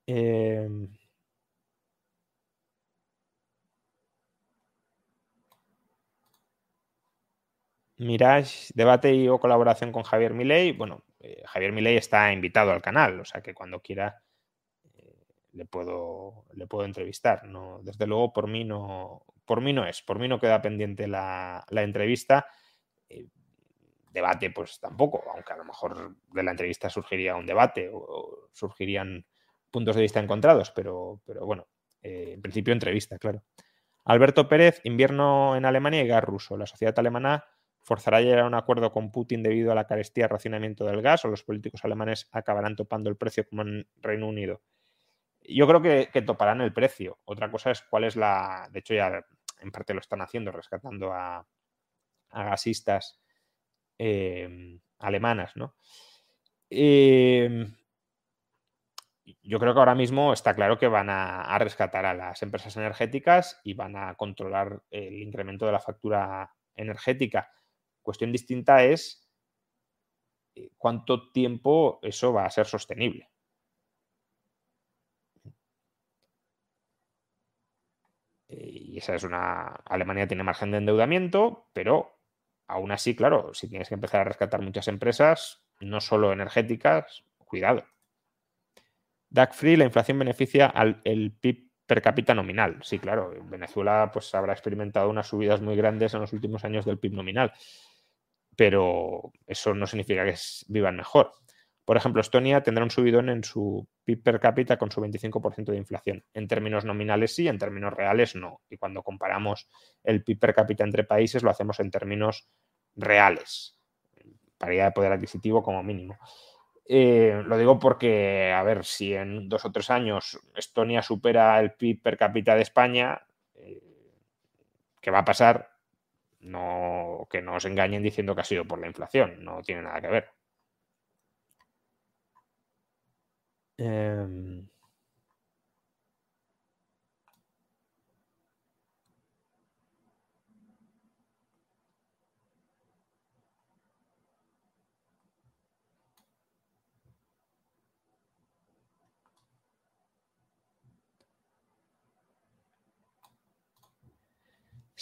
Speaker 1: Eh... Debate y o colaboración con Javier Milei. Bueno, eh, Javier Milei está invitado al canal, o sea que cuando quiera eh, le, puedo, le puedo entrevistar. No, desde luego, por mí no, por mí no es, por mí no queda pendiente la, entrevista. Eh, debate, pues tampoco, aunque a lo mejor de la entrevista surgiría un debate o, surgirían puntos de vista encontrados, pero, pero bueno, en principio entrevista, claro. Alberto Pérez, invierno en Alemania y gas ruso. La sociedad alemana forzará a llegar a un acuerdo con Putin debido a la carestía y racionamiento del gas o los políticos alemanes acabarán topando el precio como en Reino Unido. Yo creo que, toparán el precio. Otra cosa es cuál es la... De hecho ya en parte lo están haciendo, rescatando a, gasistas eh, alemanas, ¿no? Eh, yo creo que ahora mismo está claro que van a, rescatar a las empresas energéticas y van a controlar el incremento de la factura energética. Cuestión distinta es eh, cuánto tiempo eso va a ser sostenible. Y esa es una. Alemania tiene margen de endeudamiento, pero aún así, claro, si tienes que empezar a rescatar muchas empresas, no solo energéticas, cuidado. DAC Free, la inflación beneficia al PIB per cápita nominal. Sí, claro, Venezuela pues habrá experimentado unas subidas muy grandes en los últimos años del PIB nominal pero eso no significa que vivan mejor. Por ejemplo, Estonia tendrá un subidón en su PIB per cápita con su 25% de inflación. En términos nominales sí, en términos reales no. Y cuando comparamos el PIB per cápita entre países lo hacemos en términos reales, paridad de poder adquisitivo como mínimo. Eh, lo digo porque, a ver, si en dos o tres años Estonia supera el PIB per cápita de España, eh, ¿qué va a pasar? No, que no os engañen diciendo que ha sido por la inflación, no tiene nada que ver. Em,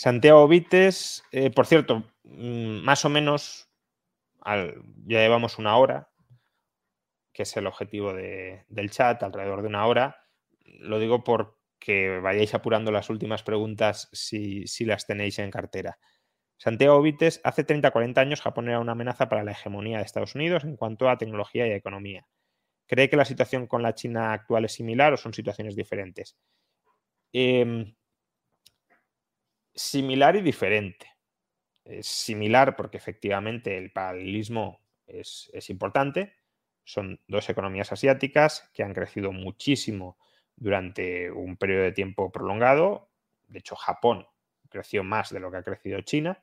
Speaker 1: Santiago Vites, eh, por cierto, mm, más o menos ya llevamos una hora, que es el objetivo del chat, alrededor de una hora. Lo digo porque vayáis apurando las últimas preguntas si, las tenéis en cartera. Santiago Vites, hace 30-40 años Japón era una amenaza para la hegemonía de Estados Unidos en cuanto a tecnología y economía. ¿Cree que la situación con la China actual es similar o son situaciones diferentes? Em, similar y diferente. Es similar porque efectivamente el paralelismo es, importante. Son dos economías asiáticas que han crecido muchísimo durante un periodo de tiempo prolongado. De hecho, Japón creció más de lo que ha crecido China,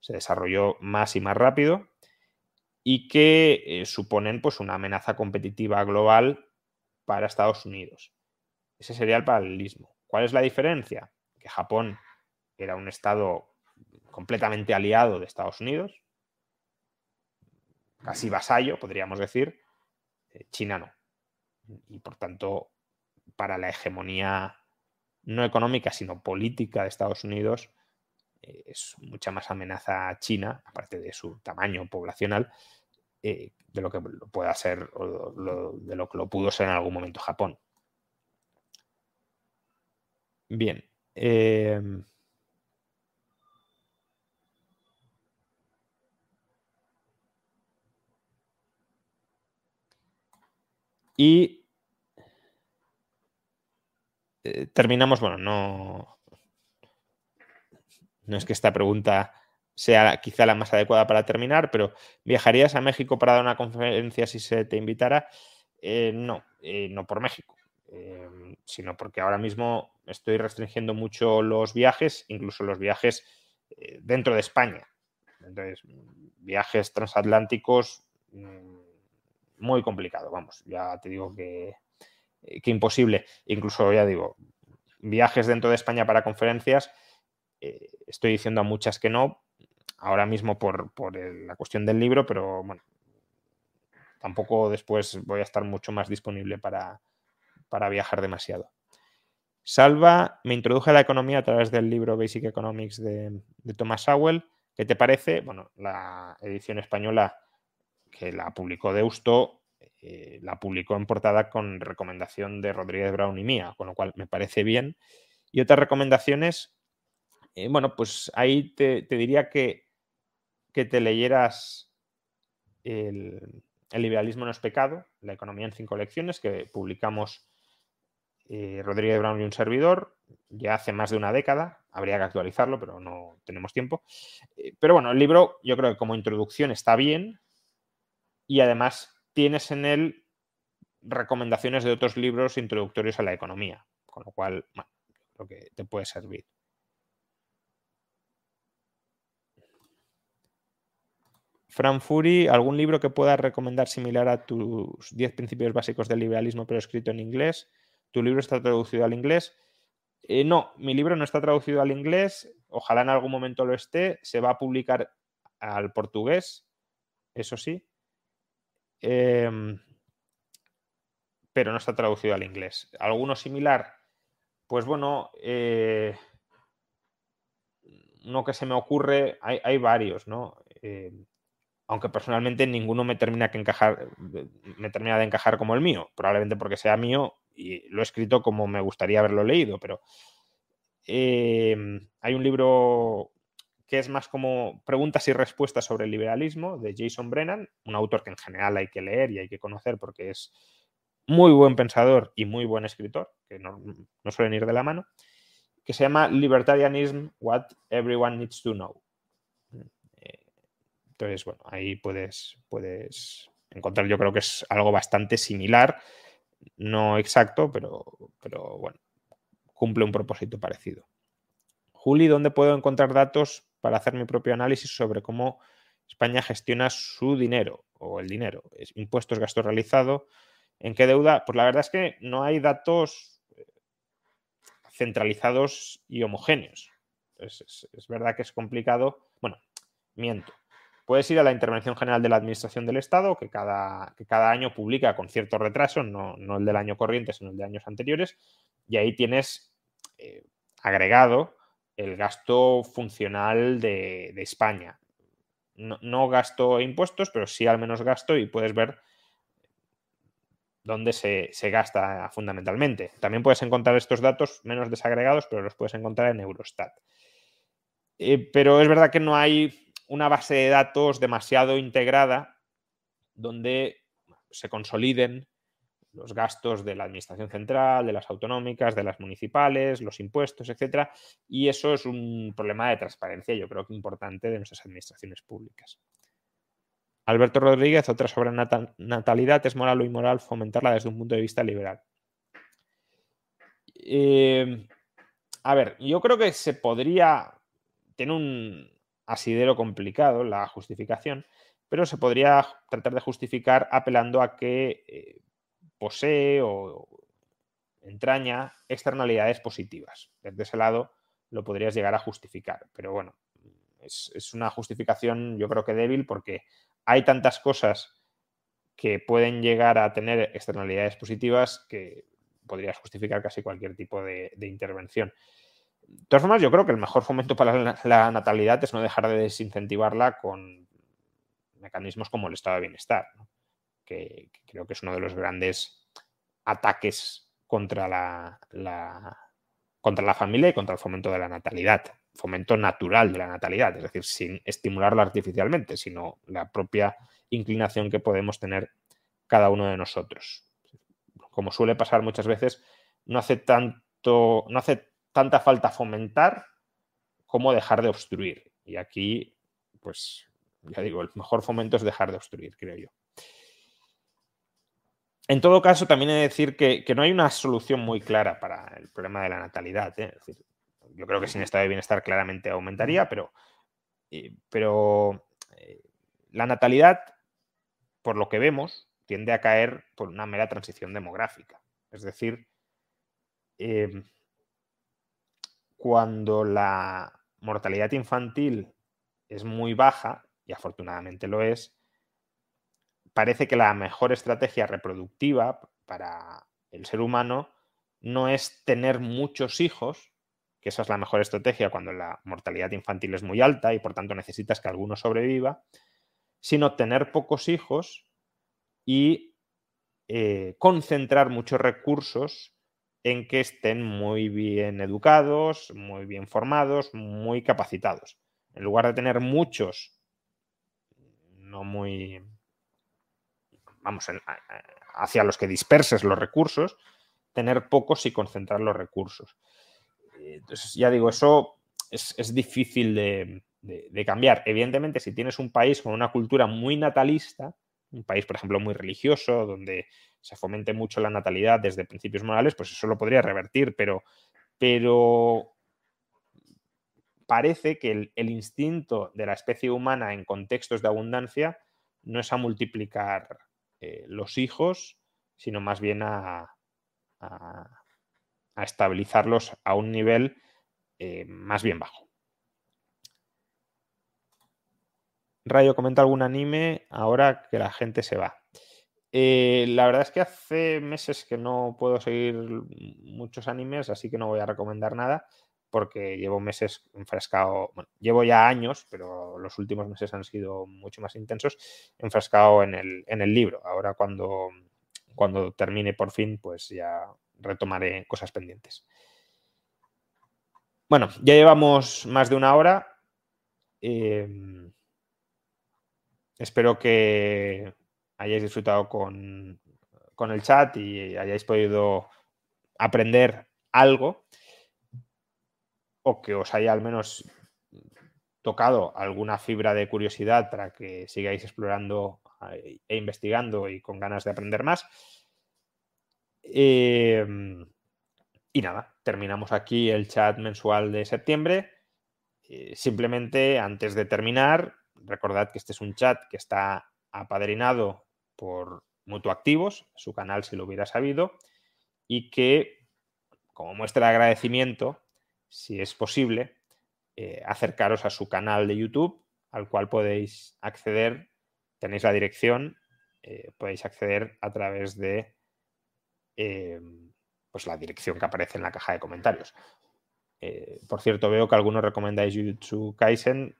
Speaker 1: se desarrolló más y más rápido y que eh, suponen pues, una amenaza competitiva global para Estados Unidos. Ese sería el paralelismo. ¿Cuál es la diferencia? Que Japón era un Estado completamente aliado de Estados Unidos, casi vasallo, podríamos decir. Eh, China no. Y por tanto, para la hegemonía no económica, sino política de Estados Unidos, eh, es mucha más amenaza a China, aparte de su tamaño poblacional, eh, de lo que pueda ser o de lo que lo pudo ser en algún momento Japón. Bien. Em, y eh, terminamos, bueno, no, no es que esta pregunta sea quizá la más adecuada para terminar, pero ¿viajarías a México para dar una conferencia si se te invitara? Eh, no, eh, no por México, em, sino porque ahora mismo estoy restringiendo mucho los viajes, incluso los viajes eh, dentro de España. Entonces, viajes transatlánticos, mm, muy complicado, vamos, ya te digo que, que imposible. Incluso, ya digo, viajes dentro de España para conferencias, estoy diciendo a muchas que no, ahora mismo por, la cuestión del libro, pero bueno, tampoco después voy a estar mucho más disponible para, viajar demasiado. Salva me introduje a la economía a través del libro Basic Economics de, Thomas Sowell. ¿Qué te parece? Bueno, la edición española que la publicó Deusto, eh, la publicó en portada con recomendación de Rodríguez Brown y mía, con lo cual me parece bien. Y otras recomendaciones, eh, bueno, pues ahí te, diría que que te leyeras el, liberalismo no es pecado, la economía en cinco lecciones, que publicamos eh, Rodríguez Brown y un servidor ya hace más de una década. Habría que actualizarlo, pero no tenemos tiempo. Pero bueno, el libro yo creo que como introducción está bien y además tienes en él recomendaciones de otros libros introductorios a la economía, con lo cual, bueno, creo que te puede servir. Fran Fury, ¿algún libro que puedas recomendar similar a tus 10 principios básicos del liberalismo, pero escrito en inglés? ¿Tu libro está traducido al inglés? Eh, no, mi libro no está traducido al inglés. Ojalá en algún momento lo esté. Se va a publicar al portugués, eso sí. Em, pero no está traducido al inglés. ¿Alguno similar? Pues bueno, eh, uno que se me ocurre, hay, varios, ¿no? Em, aunque personalmente ninguno me termina, que encajar, me termina de encajar como el mío, probablemente porque sea mío y lo he escrito como me gustaría haberlo leído, pero em, hay un libro que es más como preguntas y respuestas sobre el liberalismo de Jason Brennan, un autor que en general hay que leer y hay que conocer porque es muy buen pensador y muy buen escritor, que no, suelen ir de la mano, que se llama Libertarianism, What Everyone Needs to Know. Entonces, bueno, ahí puedes, puedes encontrar, yo creo que es algo bastante similar, no exacto, pero, pero bueno, cumple un propósito parecido. Juli, ¿dónde puedo encontrar datos para hacer mi propio análisis sobre cómo España gestiona su dinero o el dinero? Impuestos, gasto realizado, ¿en qué deuda? Pues la verdad es que no hay datos eh, centralizados y homogéneos. es, verdad que es complicado. Bueno, miento. Puedes ir a la Intervención General de la Administración del Estado, que cada, que cada año publica con cierto retraso, no, el del año corriente, sino el de años anteriores, y ahí tienes eh, agregado el gasto funcional de, España. No, gasto impuestos, pero sí al menos gasto y puedes ver dónde se, gasta fundamentalmente. También puedes encontrar estos datos menos desagregados, pero los puedes encontrar en Eurostat. Eh, pero es verdad que no hay una base de datos demasiado integrada donde se consoliden los gastos de la administración central, de las autonómicas, de las municipales, los impuestos, etcétera, y eso es un problema de transparencia, yo creo que importante de nuestras administraciones públicas. Alberto Rodríguez, otra sobre natalidad, es moral o inmoral fomentarla desde un punto de vista liberal. Eh, a ver, yo creo que se podría, tener un, asidero complicado la justificación, pero se podría tratar de justificar apelando a que eh, posee o entraña externalidades positivas. Desde ese lado lo podrías llegar a justificar, pero bueno, es, una justificación yo creo que débil porque hay tantas cosas que pueden llegar a tener externalidades positivas que podrías justificar casi cualquier tipo de, intervención. De todas formas, yo creo que el mejor fomento para la, natalidad es no dejar de desincentivarla con mecanismos como el estado de bienestar, que, creo que es uno de los grandes ataques contra la, contra la familia y contra el fomento de la natalidad, fomento natural de la natalidad, es decir, sin estimularla artificialmente, sino la propia inclinación que podemos tener cada uno de nosotros. Como suele pasar muchas veces, no hace tanto, no hace tanta falta fomentar como dejar de obstruir. Y aquí, pues, ya digo, el mejor fomento es dejar de obstruir, creo yo. En todo caso, también he de decir que, no hay una solución muy clara para el problema de la natalidad. ¿eh? yo creo que sin estado de bienestar claramente aumentaría, pero, eh, pero eh, la natalidad, por lo que vemos, tiende a caer por una mera transición demográfica. Es decir, em, cuando la mortalidad infantil es muy baja, y afortunadamente lo es, parece que la mejor estrategia reproductiva para el ser humano no es tener muchos hijos, que esa es la mejor estrategia cuando la mortalidad infantil es muy alta y por tanto necesitas que alguno sobreviva, sino tener pocos hijos y eh, concentrar muchos recursos en que estén muy bien educados, muy bien formados, muy capacitados. En lugar de tener muchos, no muy, vamos, hacia los que disperses los recursos, tener pocos y concentrar los recursos. Entonces, ya digo, eso es, difícil de cambiar. Evidentemente, si tienes un país con una cultura muy natalista, un país, por ejemplo, muy religioso, donde se fomente mucho la natalidad desde principios morales, pues eso lo podría revertir, pero, pero parece que el, instinto de la especie humana en contextos de abundancia no es a multiplicar eh, los hijos, sino más bien a, estabilizarlos a un nivel eh, más bien bajo. Rayo comenta algún anime ahora que la gente se va. Eh, la verdad es que hace meses que no puedo seguir muchos animes, así que no voy a recomendar nada porque llevo meses enfrascado, bueno, llevo ya años, pero los últimos meses han sido mucho más intensos, enfrascado en el, en el libro. Ahora cuando, cuando termine por fin, pues ya retomaré cosas pendientes. Bueno, ya llevamos más de una hora. Em, Espero que hayáis disfrutado con, el chat y hayáis podido aprender algo que os haya al menos tocado alguna fibra de curiosidad para que sigáis explorando eh, e investigando y con ganas de aprender más. Em, y nada, terminamos aquí el chat mensual de septiembre. Eh, simplemente antes de terminar, Recordad que este es un chat que está apadrinado por Mutuactivos, su canal si lo hubiera sabido, y que, como muestra de agradecimiento, si es posible, eh, acercaros a su canal de YouTube, al cual podéis acceder, tenéis la dirección, eh, podéis acceder a través de eh, pues la dirección que aparece en la caja de comentarios. por cierto, veo que algunos recomendáis Jujutsu Kaisen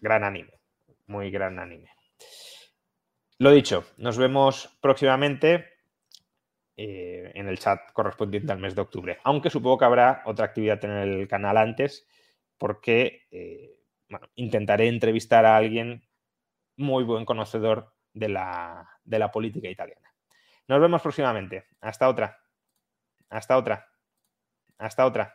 Speaker 1: gran anime, muy gran anime. Lo dicho, nos vemos próximamente eh, en el chat correspondiente al mes de octubre, aunque supongo que habrá otra actividad en el canal antes, porque eh, intentaré entrevistar a alguien muy buen conocedor de la, de la política italiana. Nos vemos próximamente. Hasta otra. Hasta otra. Hasta otra.